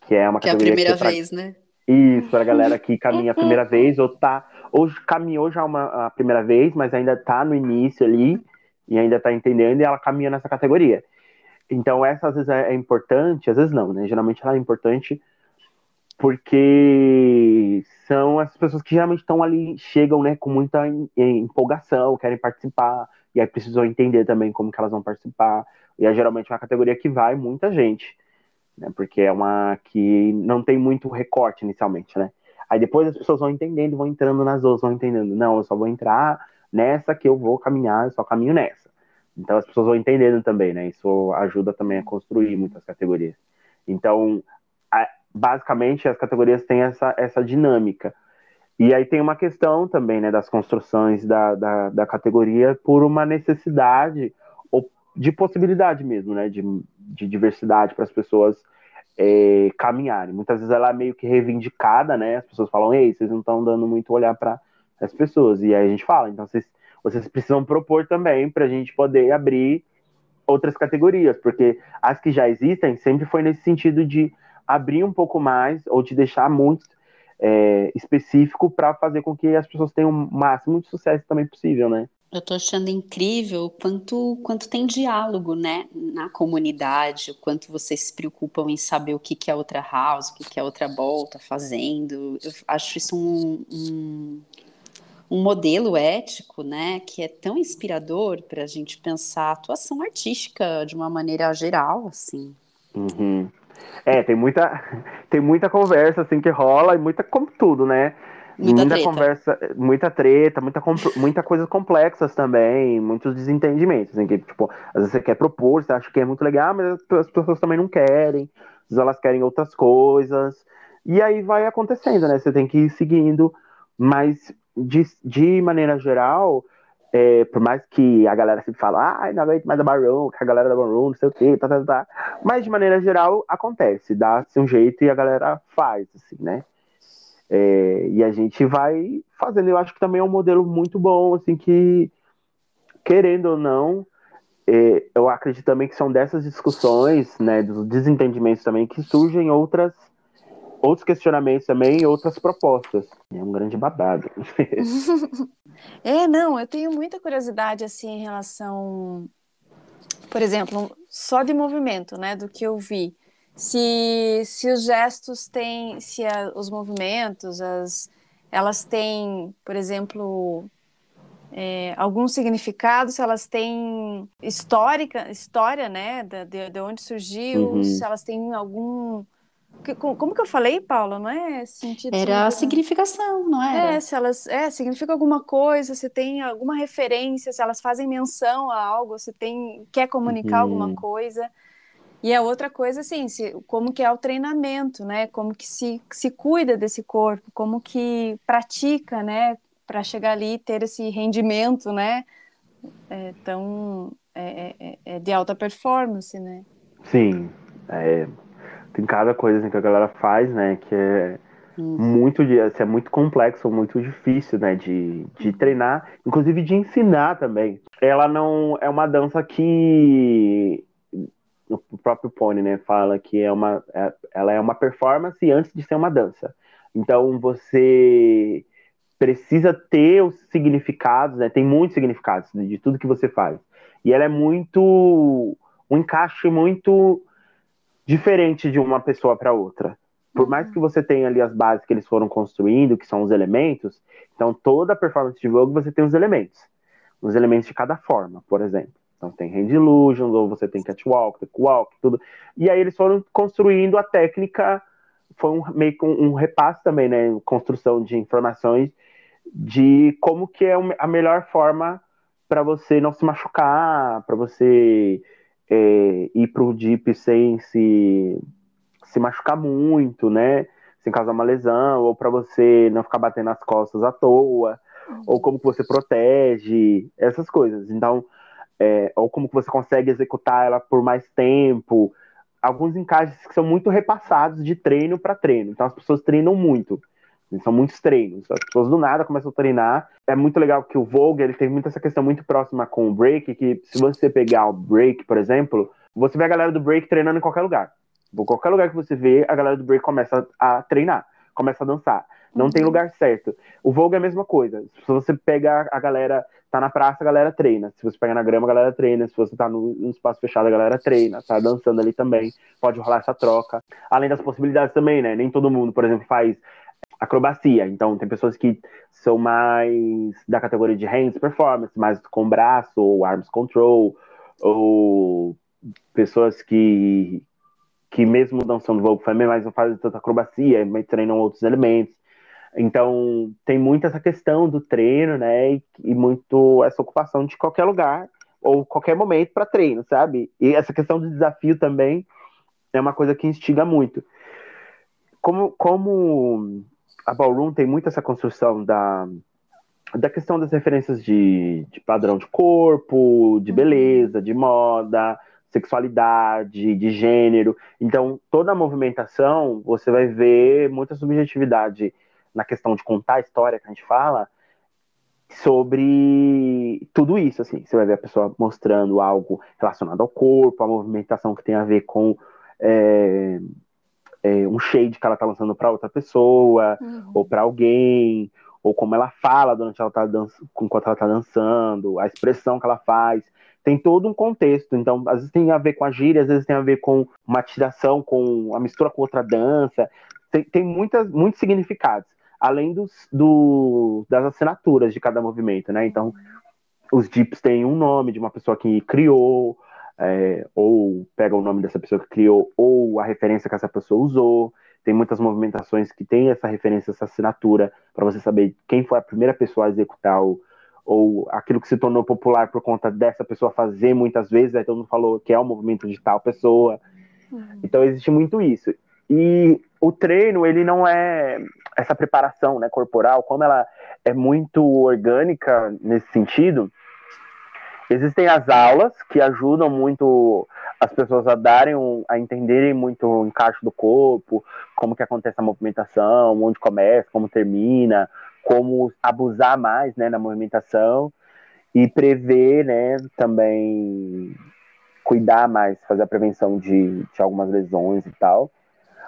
que é uma que categoria. Que é a primeira que vez, né? Isso, a galera que caminha a *laughs* primeira vez, ou tá. Ou caminhou já uma, a primeira vez, mas ainda tá no início ali, e ainda tá entendendo, e ela caminha nessa categoria. Então, essa às vezes é, é importante, às vezes não, né? Geralmente ela é importante porque são as pessoas que geralmente estão ali, chegam, né, com muita empolgação, querem participar, e aí precisam entender também como que elas vão participar, e é geralmente uma categoria que vai muita gente, né? Porque é uma que não tem muito recorte inicialmente, né? Aí depois as pessoas vão entendendo, vão entrando nas outras, vão entendendo. Não, eu só vou entrar nessa que eu vou caminhar, eu só caminho nessa. Então as pessoas vão entendendo também, né? Isso ajuda também a construir muitas categorias. Então, basicamente, as categorias têm essa, essa dinâmica. E aí tem uma questão também, né, das construções da, da, da categoria por uma necessidade de possibilidade mesmo, né? De, de diversidade para as pessoas é, caminharem. Muitas vezes ela é meio que reivindicada, né? As pessoas falam, ei, vocês não estão dando muito olhar para as pessoas. E aí a gente fala, então vocês, vocês precisam propor também para a gente poder abrir outras categorias, porque as que já existem sempre foi nesse sentido de abrir um pouco mais ou de deixar muito é, específico para fazer com que as pessoas tenham o máximo de sucesso também possível, né? Eu tô achando incrível o quanto, quanto tem diálogo, né, na comunidade, o quanto vocês se preocupam em saber o que, que a outra house, o que, que a outra ball tá fazendo. Eu acho isso um, um, um modelo ético, né, que é tão inspirador para a gente pensar a atuação artística de uma maneira geral, assim. Uhum. É, tem muita, *laughs* tem muita conversa assim que rola e muita como tudo, né? Muita, muita conversa, muita treta, muita, *laughs* muita coisas complexas também, muitos desentendimentos, assim, que, tipo, às vezes você quer propor, você acha que é muito legal, mas as pessoas também não querem, às vezes elas querem outras coisas, e aí vai acontecendo, né? Você tem que ir seguindo, mas de, de maneira geral, é, por mais que a galera sempre fala, ai, não aguento mais a Baron, que a galera da Baron, não sei o quê, tá, tá, tá, mas de maneira geral acontece, dá-se um jeito e a galera faz, assim, né? É, e a gente vai fazendo. Eu acho que também é um modelo muito bom, assim, que, querendo ou não, é, eu acredito também que são dessas discussões, né, dos desentendimentos também, que surgem outras, outros questionamentos também e outras propostas. É um grande babado. *laughs* É, não, eu tenho muita curiosidade assim em relação, por exemplo, só de movimento, né, do que eu vi. Se, se os gestos têm, se a- os movimentos, as, elas têm, por exemplo, é, algum significado, se elas têm histórica, história, né, de, de onde surgiu, Uhum. se elas têm algum... Como como que eu falei, Paula? Não é sentido... Era a significação, não era? É, se elas é, significa alguma coisa, se tem alguma referência, se elas fazem menção a algo, se tem quer comunicar Uhum. alguma coisa. E a outra coisa, assim, se, como que é o treinamento, né? Como que se, se cuida desse corpo, como que pratica, né? Para chegar ali e ter esse rendimento, né? É, tão é, é- é de alta performance, né? Sim, é, tem cada coisa assim, que a galera faz, né, que é Hum. muito, assim, é muito complexo, muito difícil, né, de, de treinar, inclusive de ensinar também. Ela não é uma dança que o próprio Pony, né, fala que é uma, é- ela é uma performance antes de ser uma dança. Então você precisa ter os significados, né, tem muitos significados de tudo que você faz. E ela é muito um encaixe muito diferente de uma pessoa para outra. Por mais que você tenha ali as bases que eles foram construindo, que são os elementos, então toda performance de Vogue você tem os elementos. Os elementos de cada forma, por exemplo. Então tem hand illusions, ou você tem catwalk, walk, tudo. E aí eles foram construindo a técnica, foi um, meio que um, um repasse também, né? Construção de informações de como que é a melhor forma para você não se machucar, para você é, ir pro deep sem se, se machucar muito, né? Sem causar uma lesão, ou para você não ficar batendo nas costas à toa, ou como que você protege, essas coisas. Então, é, ou como que você consegue executar ela por mais tempo. Alguns encaixes que são muito repassados de treino para treino. Então, as pessoas treinam muito. São muitos treinos. As pessoas do nada começam a treinar. É muito legal que o Vogue ele tem muito essa questão muito próxima com o break, que se você pegar o break, por exemplo, você vê a galera do break treinando em qualquer lugar. Em qualquer lugar que você vê, a galera do break começa a treinar, começa a dançar. Não uhum. tem lugar certo. O Vogue é a mesma coisa. Se você pegar a galera, tá na praça, a galera treina. Se você pegar na grama, a galera treina. Se você tá no, no espaço fechado, a galera treina. Tá dançando ali também. Pode rolar essa troca. Além das possibilidades também, né? Nem todo mundo, por exemplo, faz acrobacia. Então, tem pessoas que são mais da categoria de hands performance, mais com braço, ou arms control, ou pessoas que, que mesmo dançando Vogue Family, mas não fazem tanta acrobacia, mas treinam outros elementos. Então, tem muito essa questão do treino, né? E, e muito essa ocupação de qualquer lugar ou qualquer momento para treino, sabe? E essa questão do desafio também é uma coisa que instiga muito. Como, como a Ballroom tem muito essa construção da, da questão das referências de, de padrão de corpo, de beleza, de moda, sexualidade, de gênero. Então, toda a movimentação, você vai ver muita subjetividade na questão de contar a história que a gente fala sobre tudo isso, assim. Você vai ver a pessoa mostrando algo relacionado ao corpo, a movimentação que tem a ver com é, é, um shade que ela tá lançando para outra pessoa, uhum. ou para alguém, ou como ela fala durante ela tá dançando, enquanto ela tá dançando, a expressão que ela faz. Tem todo um contexto, então às vezes tem a ver com a gíria, às vezes tem a ver com uma tiração, com a mistura com outra dança, tem, tem muitas, muitos significados. além dos, do, das assinaturas de cada movimento, né? Então, os dips têm um nome de uma pessoa que criou, é, ou pega o nome dessa pessoa que criou, ou a referência que essa pessoa usou. Tem muitas movimentações que tem essa referência, essa assinatura, para você saber quem foi a primeira pessoa a executar o, ou aquilo que se tornou popular por conta dessa pessoa fazer muitas vezes, aí todo mundo falou que é o movimento de tal pessoa. Uhum. Então existe muito isso. E o treino, ele não é essa preparação né, corporal, como ela é muito orgânica nesse sentido, existem as aulas que ajudam muito as pessoas a darem, um, a entenderem muito o encaixe do corpo, como que acontece a movimentação, onde começa, como termina, como abusar mais, né, na movimentação e prever, né, também cuidar mais, fazer a prevenção de, de algumas lesões e tal.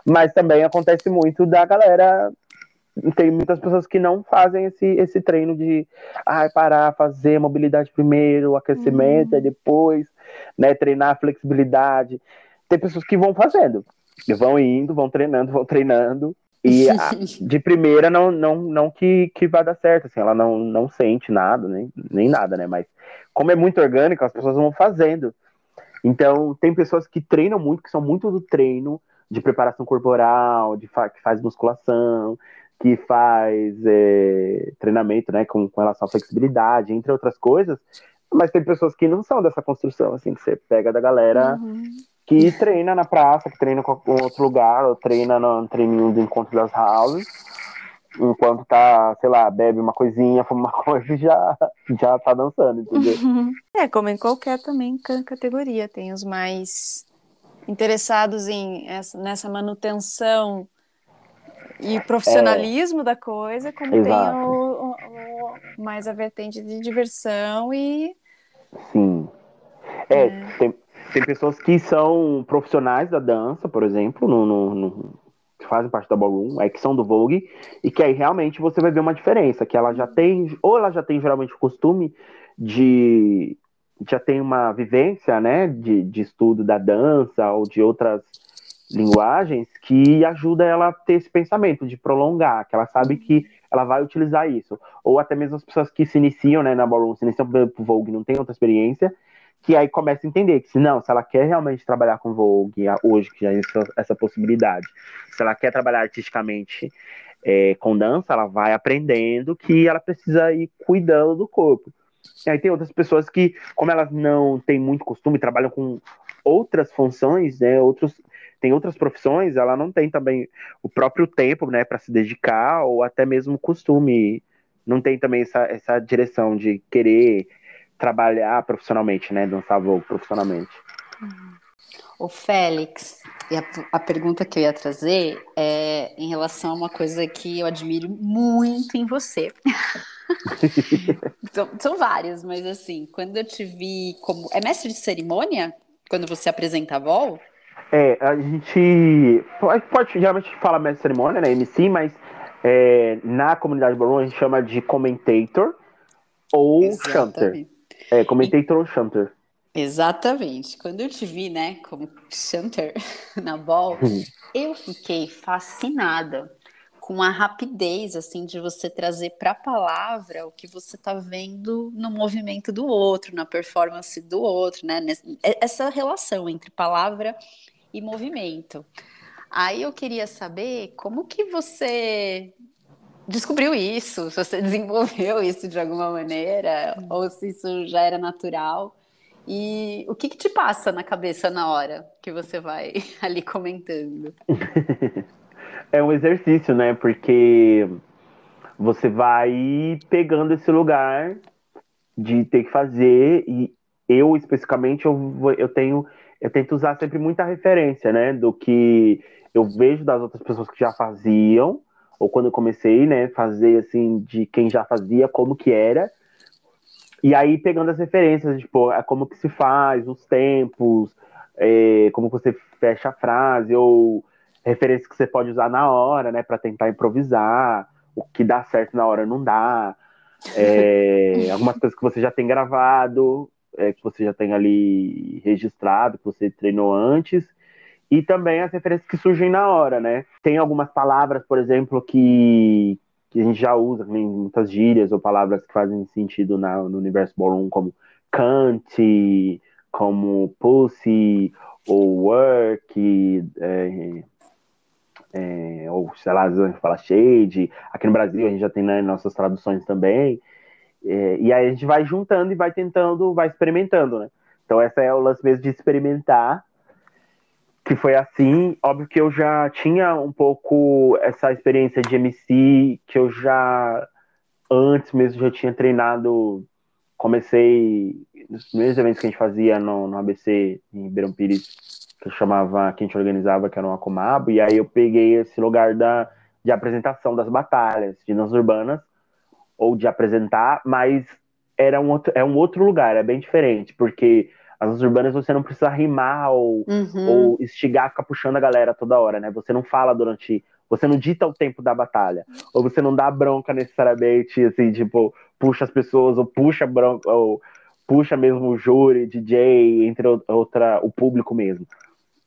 Mas também acontece muito da galera tem muitas pessoas que não fazem esse, esse treino de ah, parar, fazer mobilidade primeiro, aquecimento, uhum. depois né, treinar flexibilidade. Tem pessoas que vão fazendo, vão indo, vão treinando, vão treinando, e a, *laughs* de primeira não, não, não que, que vai dar certo, assim, ela não, não sente nada, nem, nem nada, né? Mas como é muito orgânico, as pessoas vão fazendo. Então, tem pessoas que treinam muito, que são muito do treino, de preparação corporal, de fa que faz musculação, que faz é, treinamento né, com, com relação à flexibilidade, entre outras coisas, mas tem pessoas que não são dessa construção, assim, que você pega da galera uhum. que treina na praça, que treina em outro lugar, ou treina no treininho do encontro das houses, enquanto tá, sei lá, bebe uma coisinha, fuma uma *laughs* coisa e já, já tá dançando, entendeu? Uhum. É, como em qualquer também categoria, tem os mais interessados em essa, nessa manutenção e profissionalismo é... da coisa, como Exato. tem o, o, o, mais a vertente de diversão e. Sim. É, é. Tem, tem pessoas que são profissionais da dança, por exemplo, no, no, no, que fazem parte da ballroom, é, que são do Vogue, e que aí realmente você vai ver uma diferença, que ela já tem, ou ela já tem geralmente o costume de já tem uma vivência, né, de, de estudo da dança ou de outras linguagens que ajuda ela a ter esse pensamento de prolongar, que ela sabe que ela vai utilizar isso. Ou até mesmo as pessoas que se iniciam né, na ballroom, se iniciam pro Vogue, não tem outra experiência, que aí começa a entender que se não, se ela quer realmente trabalhar com Vogue hoje, que já existe essa possibilidade, se ela quer trabalhar artisticamente é, com dança, ela vai aprendendo que ela precisa ir cuidando do corpo. E aí tem outras pessoas que, como elas não têm muito costume, trabalham com outras funções, né, outros tem outras profissões, ela não tem também o próprio tempo, né, para se dedicar ou até mesmo costume, não tem também essa, essa direção de querer trabalhar profissionalmente, né, dançar voo profissionalmente. O Félix, a, a pergunta que eu ia trazer é em relação a uma coisa que eu admiro muito em você. *laughs* são, são várias, mas assim, quando eu te vi como. É mestre de cerimônia? Quando você apresenta a vol? É, a gente pode, pode geralmente fala mestre de cerimônia, né, MC, mas é, na comunidade Baron a gente chama de commentator ou chanter. É, commentator e... ou chanter. Exatamente. Quando eu te vi, né, como chanter *laughs* na ball, *laughs* eu fiquei fascinada com a rapidez assim de você trazer para a palavra o que você está vendo no movimento do outro, na performance do outro, né? Essa relação entre palavra e movimento. Aí eu queria saber como que você descobriu isso, se você *laughs* desenvolveu isso de alguma maneira, ou se isso já era natural. E o que, que te passa na cabeça na hora que você vai *laughs* ali comentando? *laughs* é um exercício, né? Porque você vai pegando esse lugar de ter que fazer, e eu especificamente eu, eu tenho eu tento usar sempre muita referência, né, do que eu vejo das outras pessoas que já faziam, ou quando eu comecei, né, fazer assim de quem já fazia, como que era, e aí pegando as referências, tipo, é como que se faz, os tempos, é, como você fecha a frase, ou referências que você pode usar na hora, né, para tentar improvisar, o que dá certo na hora não dá, é, *laughs* algumas coisas que você já tem gravado, é, que você já tem ali registrado, que você treinou antes, e também as referências que surgem na hora, né? Tem algumas palavras, por exemplo, que, que a gente já usa, tem muitas gírias ou palavras que fazem sentido na, no universo ballroom, como cunt, como pussy, ou work, é, é, ou sei lá, a gente fala shade. Aqui no Brasil a gente já tem né, nossas traduções também. É, e aí a gente vai juntando e vai tentando, vai experimentando, né? Então essa é o lance mesmo de experimentar, que foi assim. Óbvio que eu já tinha um pouco essa experiência de MC, que eu já antes mesmo já tinha treinado. Comecei nos primeiros eventos que a gente fazia no, no ABC em Ribeirão Pires, que eu chamava, que a gente organizava, que era um Acomabo, e aí eu peguei esse lugar da, de apresentação das batalhas de nas urbanas, ou de apresentar, mas era um outro, é um outro lugar, é bem diferente, porque as urbanas você não precisa rimar ou, uhum. ou instigar, ficar puxando a galera toda hora, né? Você não fala durante. Você não dita o tempo da batalha. Ou você não dá bronca necessariamente, assim, tipo, puxa as pessoas, ou puxa bronca, ou puxa mesmo o júri, DJ, entre outra, o público mesmo.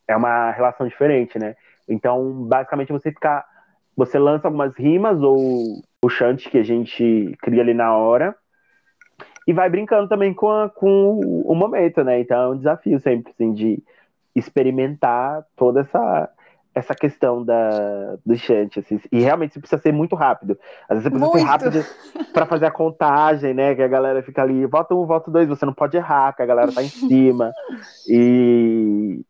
É uma relação diferente, né? Então, basicamente, você fica. Você lança algumas rimas ou o chante que a gente cria ali na hora e vai brincando também com, a, com o momento, né? Então é um desafio sempre, assim, de experimentar toda essa, essa questão da, do chante, assim. E realmente você precisa ser muito rápido. Às vezes você precisa muito. ser rápido para fazer a contagem, né? Que a galera fica ali, volta um, volta dois, você não pode errar, que a galera tá em cima. E,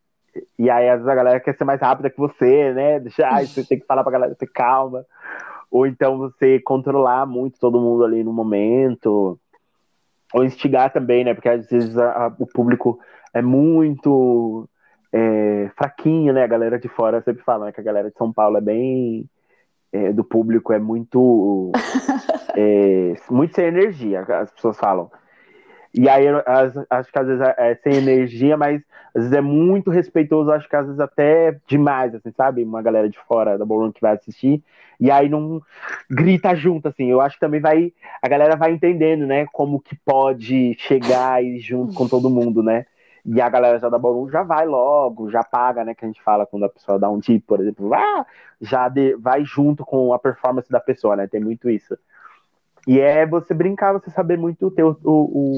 e aí, às vezes, a galera quer ser mais rápida que você, né? Deixa, você tem que falar pra galera ter calma. Ou então você controlar muito todo mundo ali no momento ou instigar também, né? Porque às vezes a, a, o público é muito é, fraquinho, né? A galera de fora sempre fala né, que a galera de São Paulo é bem. É, do público é muito. *laughs* é, muito sem energia, as pessoas falam. E aí, as, acho que às vezes é, é sem energia, mas às vezes é muito respeitoso, acho que às vezes até demais, assim, sabe? Uma galera de fora da Ballroom que vai assistir, e aí não grita junto, assim. Eu acho que também vai, a galera vai entendendo, né, como que pode chegar e junto com todo mundo, né? E a galera já da Ballroom já vai logo, já paga, né? Que a gente fala quando a pessoa dá um tip, por exemplo, ah, já de, vai junto com a performance da pessoa, né? Tem muito isso. E é você brincar, você saber muito ter o, o,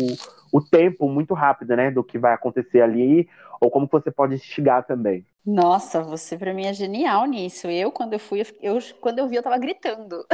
o tempo muito rápido, né? Do que vai acontecer ali, ou como você pode instigar também. Nossa, você para mim é genial nisso. Eu, quando eu fui, eu, quando eu vi, eu tava gritando.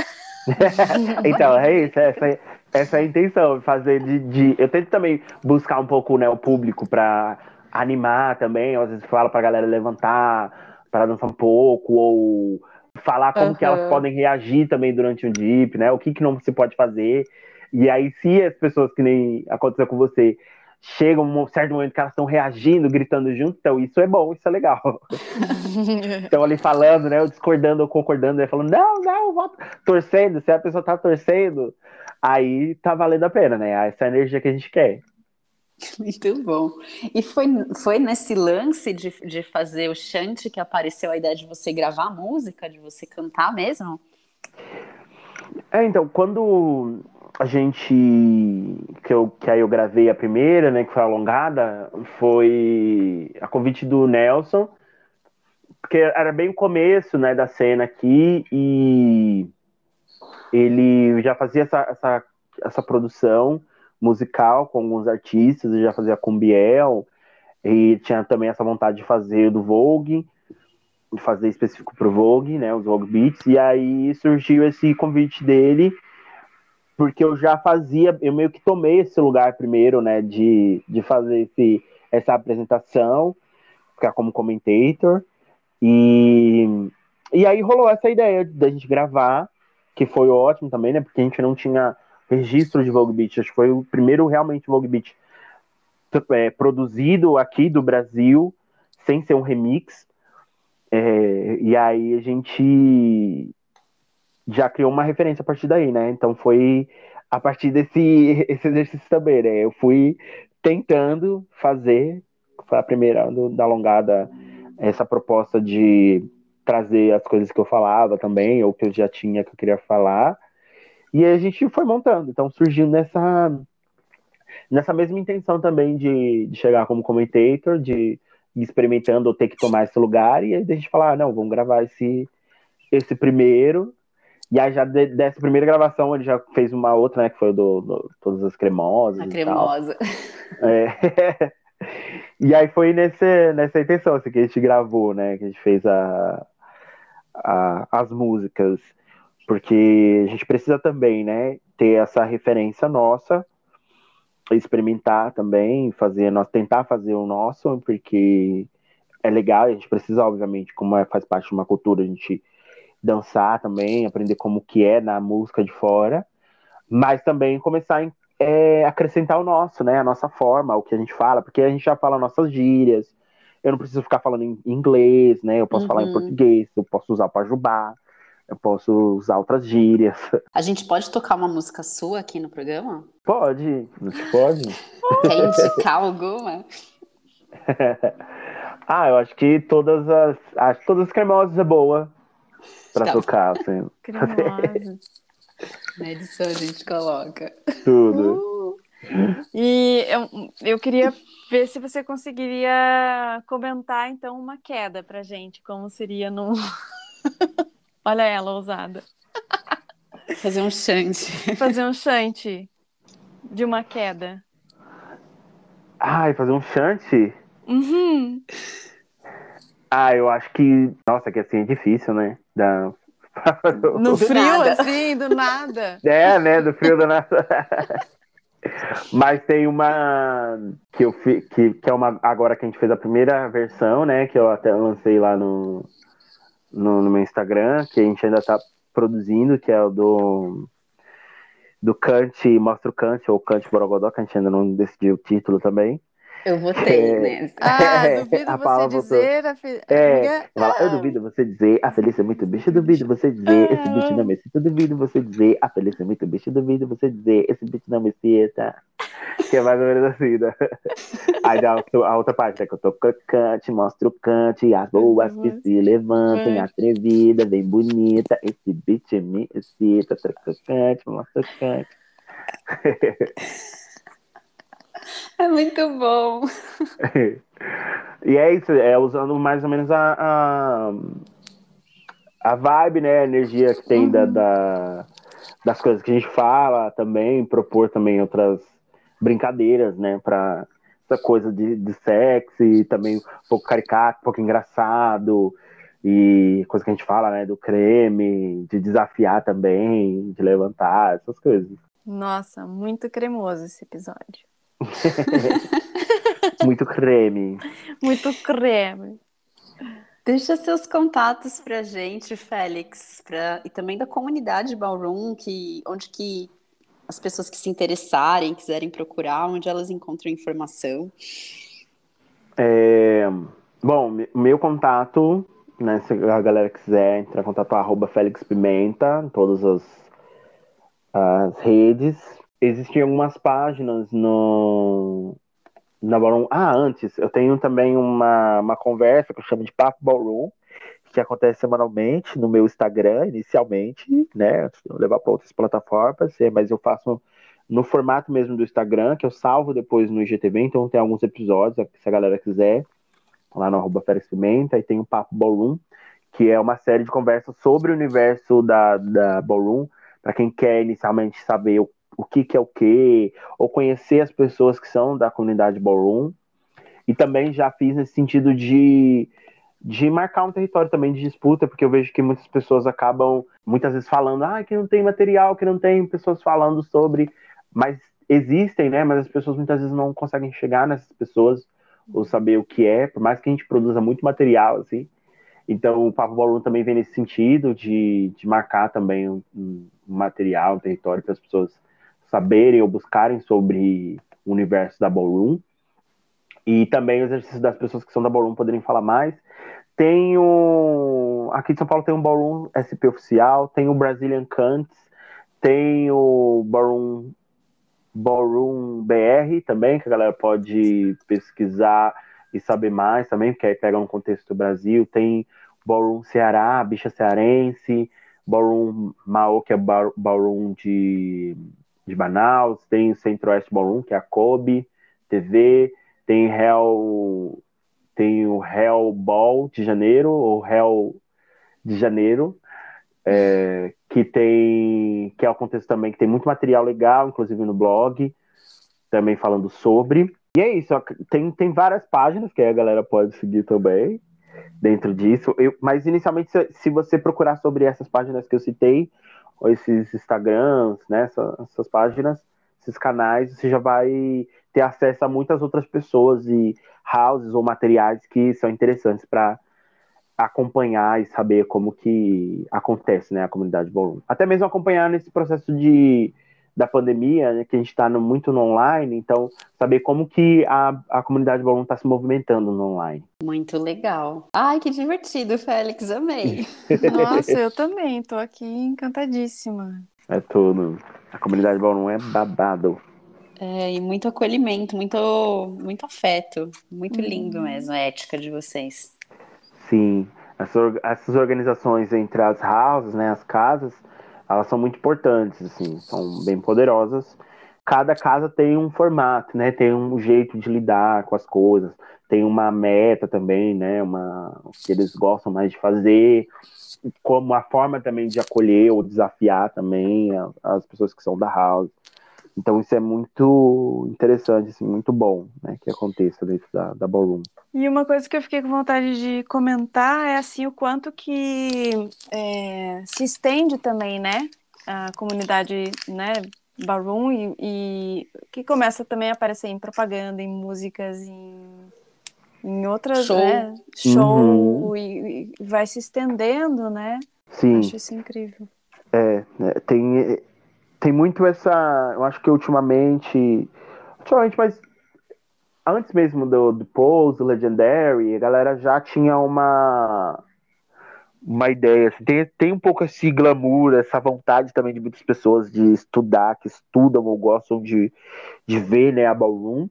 *laughs* então, é isso, essa, é, essa é a intenção, fazer de, de. Eu tento também buscar um pouco né, o público para animar também, às vezes falo pra galera levantar, para dançar um pouco, ou falar como uhum. que elas podem reagir também durante um dip, né? O que, que não se pode fazer. E aí, se as pessoas que nem aconteceu com você chegam um certo momento que elas estão reagindo, gritando junto, então isso é bom, isso é legal. *laughs* Estão ali falando, né? Discordando ou concordando, né, falando, não, não, voto, torcendo, se a pessoa tá torcendo, aí tá valendo a pena, né? Essa energia que a gente quer. *laughs* Muito bom. E foi, foi nesse lance de, de fazer o chante que apareceu a ideia de você gravar música, de você cantar mesmo? É, então, quando a gente. Que, eu, que aí eu gravei a primeira, né, que foi alongada, foi a convite do Nelson, porque era bem o começo, né, da cena aqui, e ele já fazia essa, essa, essa produção musical com alguns artistas, já fazia com Biel, e tinha também essa vontade de fazer do Vogue, de fazer específico pro Vogue, né, os Vogue Beats, e aí surgiu esse convite dele, porque eu já fazia, eu meio que tomei esse lugar primeiro, né, de, de fazer esse, essa apresentação, ficar como commentator, e, e aí rolou essa ideia da gente gravar, que foi ótimo também, né, porque a gente não tinha registro de Vogue Beat. Acho que foi o primeiro realmente Vogue Beat é, produzido aqui do Brasil, sem ser um remix. É, e aí a gente já criou uma referência a partir daí, né? Então foi a partir desse *laughs* esse exercício também, né? Eu fui tentando fazer, foi a primeira da alongada, essa proposta de trazer as coisas que eu falava também, ou que eu já tinha que eu queria falar, e a gente foi montando. Então surgiu nessa, nessa mesma intenção também de, de chegar como commentator, de ir experimentando ou ter que tomar esse lugar. E aí a gente falar, ah, não, vamos gravar esse, esse primeiro. E aí já de, dessa primeira gravação ele já fez uma outra, né? Que foi do, do Todas as Cremosas. A cremosa. É. *laughs* e aí foi nesse, nessa intenção assim, que a gente gravou, né? Que a gente fez a, a, as músicas. Porque a gente precisa também, né? Ter essa referência nossa, experimentar também, fazer, nós tentar fazer o nosso, porque é legal, a gente precisa, obviamente, como é, faz parte de uma cultura, a gente dançar também, aprender como que é na música de fora, mas também começar a é, acrescentar o nosso, né, a nossa forma, o que a gente fala, porque a gente já fala nossas gírias, eu não preciso ficar falando em inglês, né, eu posso uhum. falar em uhum. português, eu posso usar o pajubá, eu posso usar outras gírias. *laughs* A gente pode tocar uma música sua aqui no programa? Pode, a gente pode. *laughs* Quer *laughs* indicar alguma? ah, eu acho que todas as. Acho que todas as cremosas é boa pra tá. tocar, assim. Cremosa. Na edição a gente coloca. Tudo. Uh. E eu, eu queria ver se você conseguiria comentar, então, uma queda pra gente, como seria no. Olha ela, ousada. Fazer um chante. Fazer um chante de uma queda. Ai, fazer um chante? Uhum. Ah, eu acho que. Nossa, que assim é difícil, né? Da... No frio, nada. assim, do nada. É, né? Do frio do nada. Mas tem uma que eu fi... que, que é uma agora que a gente fez a primeira versão, né? Que eu até lancei lá no, no, no meu Instagram, que a gente ainda tá produzindo, que é o do do Kant, Mostra o Kant, ou Kant Borogodó, que a gente ainda não decidiu o título também. Eu votei é, nessa. *laughs* Ah, duvido a você dizer. A fi... É, fala, eu duvido você dizer, a Felícia é muito bicho, eu duvido você dizer, esse bicho não me excita, eu duvido você dizer, a Felícia é muito bicho, eu duvido você dizer, esse bicho não me excita. Que é mais ou menos assim, né? *laughs* Aí a, a outra parte é que eu tô cante, mostro o cante, as boas que se levantem, atrevida, bem bonita, esse bicho me excita, cante, mostra o cante. *laughs* É muito bom. *laughs* e é isso, é usando mais ou menos a, a, a vibe, né? A energia que tem uhum. da, da, das coisas que a gente fala também, propor também outras brincadeiras, né? Pra essa coisa de, de sexo e também um pouco caricato, um pouco engraçado e coisa que a gente fala, né, do creme, de desafiar também, de levantar, essas coisas. Nossa, muito cremoso esse episódio. *laughs* Muito creme. Muito creme. Deixa seus contatos pra gente, Félix, pra... e também da comunidade Ballroom, que, onde que as pessoas que se interessarem, quiserem procurar, onde elas encontram informação. É... Bom, meu contato, né, se a galera quiser entrar em contato, arroba Félix Pimenta, em todas as, as redes existiam algumas páginas no na Ballroom. Ah, antes, eu tenho também uma, uma conversa que eu chamo de Papo Ballroom, que acontece semanalmente no meu Instagram, inicialmente, né? Eu levar para outras plataformas, é, mas eu faço no formato mesmo do Instagram, que eu salvo depois no IGTV, então tem alguns episódios, se a galera quiser, lá no arroba Pimenta, e tem o Papo Ballroom, que é uma série de conversas sobre o universo da, da Ballroom, para quem quer inicialmente saber o o que, que é o que, ou conhecer as pessoas que são da comunidade ballroom. E também já fiz nesse sentido de, de marcar um território também de disputa, porque eu vejo que muitas pessoas acabam muitas vezes falando, ah, que não tem material, que não tem pessoas falando sobre, mas existem, né? Mas as pessoas muitas vezes não conseguem chegar nessas pessoas ou saber o que é, por mais que a gente produza muito material, assim. Então, o Papo Ballroom também vem nesse sentido de, de marcar também um, um material, um território para as pessoas saberem ou buscarem sobre o universo da Ballroom. E também o exercício das pessoas que são da Ballroom poderem falar mais. Tem o... Aqui de São Paulo tem um Ballroom SP oficial, tem o Brazilian Cants, tem o Ballroom, Ballroom BR também, que a galera pode pesquisar e saber mais também, porque aí pega um contexto do Brasil. Tem Ballroom Ceará, Bicha Cearense, Ballroom Mao, que é Ballroom de de Manaus, tem Centro-Oeste Ballroom, que é a Kobe TV, tem Hell, tem o Hell Ball de janeiro, ou Hell de janeiro, é, que tem que é o contexto também que tem muito material legal, inclusive no blog, também falando sobre. E é isso, tem, tem várias páginas que a galera pode seguir também dentro disso. Eu, mas inicialmente, se, se, você procurar sobre essas páginas que eu citei, ou esses Instagrams, né, essas, essas páginas, esses canais, você já vai ter acesso a muitas outras pessoas e houses ou materiais que são interessantes para acompanhar e saber como que acontece, né, a comunidade ballroom. Até mesmo acompanhar nesse processo de da pandemia, né, que a gente está muito no online, então saber como que a, a comunidade ballroom está se movimentando no online. Muito legal. Ai, que divertido, Félix, amei. *laughs* Nossa, eu também, estou aqui encantadíssima. É tudo. A comunidade ballroom é babado. É, e muito acolhimento, muito, muito afeto. Muito lindo uhum. mesmo a ética de vocês. Sim, essas, essas organizações entre as houses, né, as casas, elas são muito importantes, assim, são bem poderosas. Cada casa tem um formato, né, tem um jeito de lidar com as coisas, tem uma meta também, né, uma que eles gostam mais de fazer, como uma forma também de acolher ou desafiar também as pessoas que são da house. Então isso é muito interessante, assim, muito bom, né, que aconteça dentro da, da ballroom. E uma coisa que eu fiquei com vontade de comentar é assim o quanto que é, se estende também, né, a comunidade, né, ballroom e, e, que começa também a aparecer em propaganda, em músicas, em, em outras, show, né, show uhum. e, e, vai se estendendo, né? Sim. Acho isso incrível. É, é tem tem muito essa. Eu acho que ultimamente. Ultimamente, mas antes mesmo do, do Pose, do Legendary, a galera já tinha uma. Uma ideia, assim, tem, tem um pouco esse glamour, essa vontade também de muitas pessoas de estudar, que estudam ou gostam de, de ver né, a ballroom,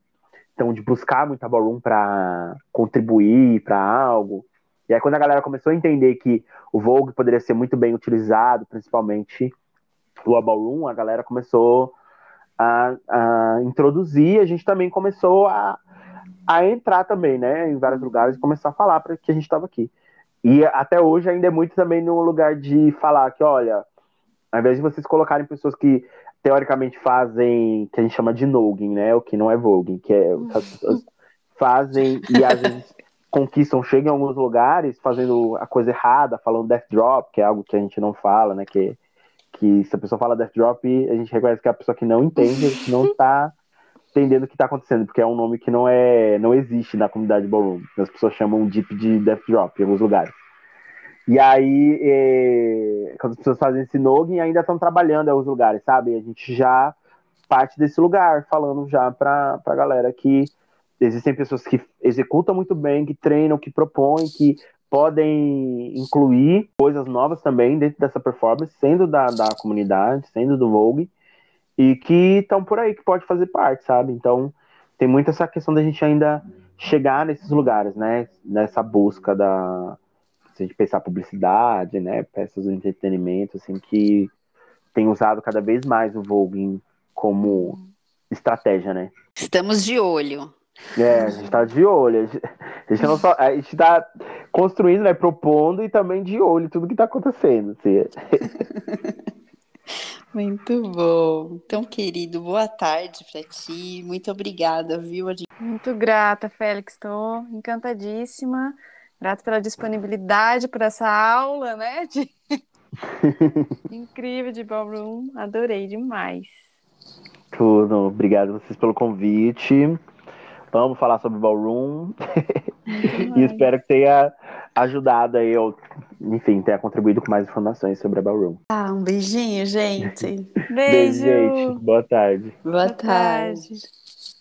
então de buscar muito a ballroom para contribuir para algo. E aí, quando a galera começou a entender que o Vogue poderia ser muito bem utilizado, principalmente o Ballroom, a galera começou a, a, introduzir, a gente também começou a, a entrar também, né, em vários lugares e começar a falar para que a gente estava aqui. E até hoje ainda é muito também no lugar de falar que, olha, ao invés de vocês colocarem pessoas que teoricamente fazem, que a gente chama de nogging, né, o que não é voguing, que é o que as pessoas *laughs* fazem e às vezes conquistam, chegam em alguns lugares fazendo a coisa errada, falando death drop, que é algo que a gente não fala, né, que que se a pessoa fala death drop, a gente reconhece que é a pessoa que não entende, que não está entendendo o que está acontecendo, porque é um nome que não é não existe na comunidade ballroom. As pessoas chamam deep de death drop em alguns lugares. E aí, é, quando as pessoas fazem esse noggin, ainda estão trabalhando em alguns lugares, sabe? A gente já parte desse lugar, falando já para a galera que existem pessoas que executam muito bem, que treinam, que propõem, que podem incluir coisas novas também dentro dessa performance, sendo da, da comunidade, sendo do Vogue, e que estão por aí, que pode fazer parte, sabe? Então, tem muito essa questão da gente ainda chegar nesses lugares, né? Nessa busca da. Se a gente pensar publicidade, né? Peças de entretenimento, assim, que tem usado cada vez mais o Vogue como estratégia, né? Estamos de olho. É, a gente tá de olho. A gente, não só, a gente tá construindo, né, propondo e também de olho tudo que tá acontecendo. Assim. *laughs* Muito bom. Então, querido, boa tarde para ti. Muito obrigada, viu? Muito grata, Félix. Estou encantadíssima. Grata pela disponibilidade, por essa aula, né? De... *laughs* Incrível de ballroom. Adorei demais. Tudo. Obrigado a vocês pelo convite. Vamos falar sobre ballroom. *laughs* e espero que tenha ajudado aí, ou, enfim, tenha contribuído com mais informações sobre a ballroom. Ah, um beijinho, gente. *laughs* Beijo. Beijo, gente. Boa tarde. Boa, Boa tarde. tarde.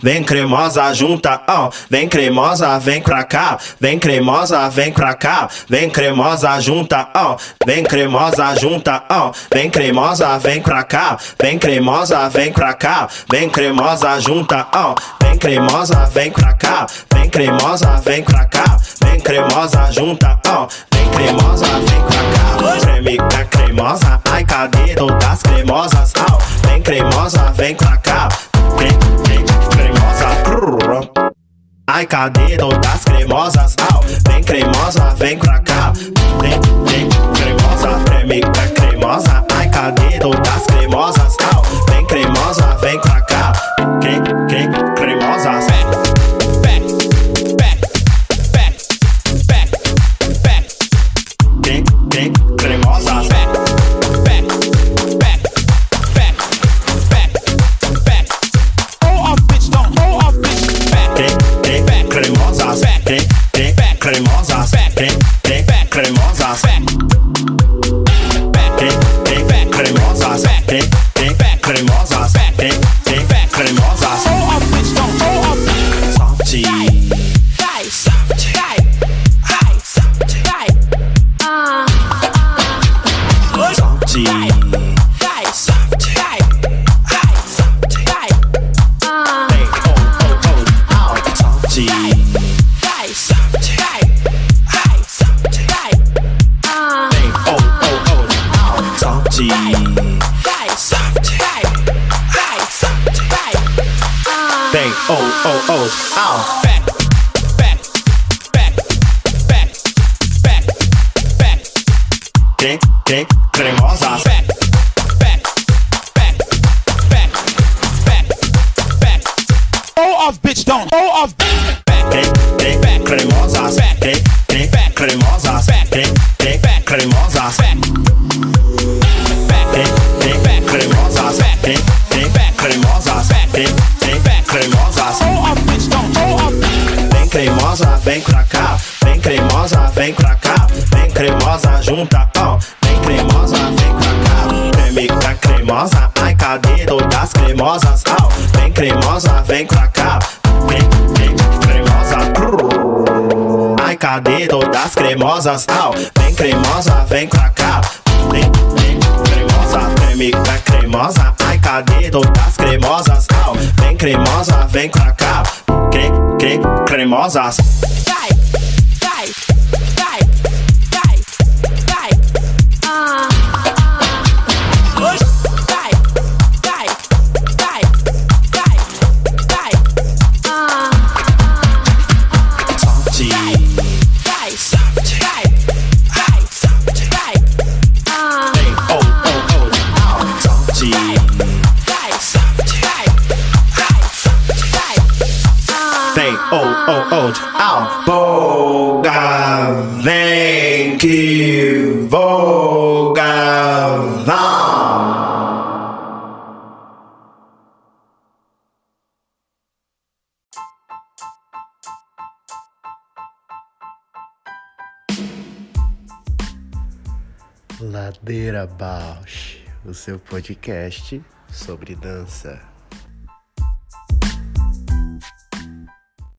Vem cremosa junta, ó, vem cremosa, vem pra cá, vem cremosa, vem pra cá, vem cremosa junta, ó, vem cremosa junta, ó, vem cremosa, vem pra cá, vem cremosa, vem pra cá, vem cremosa junta, ó, vem cremosa, vem pra cá, vem cremosa, vem pra cá, vem cremosa junta, ó, vem cremosa, vem pra cá, creme da cremosa, ai cadê todas cremosas, ó, vem cremosa, vem pra cá, vem, vem Ai, cadê todas cremosas? Au, vem cremosa, vem pra cá. Vem, vem, cremosa, treme, é cremosa. Ai, cadê todas cremosas? Au, vem cremosa, vem pra cá. Cre, cre, cremosas. que creen cadê todas cremosas, ó. Vem cremosa, vem pra cá. Vem, vem, cremosa, creme tá cremosa. Ai cadê todas cremosas, ó. Vem cremosa, vem pra cá. Cre, cre, cremosas. Salty. Ladeira Bausch, o seu podcast sobre dança.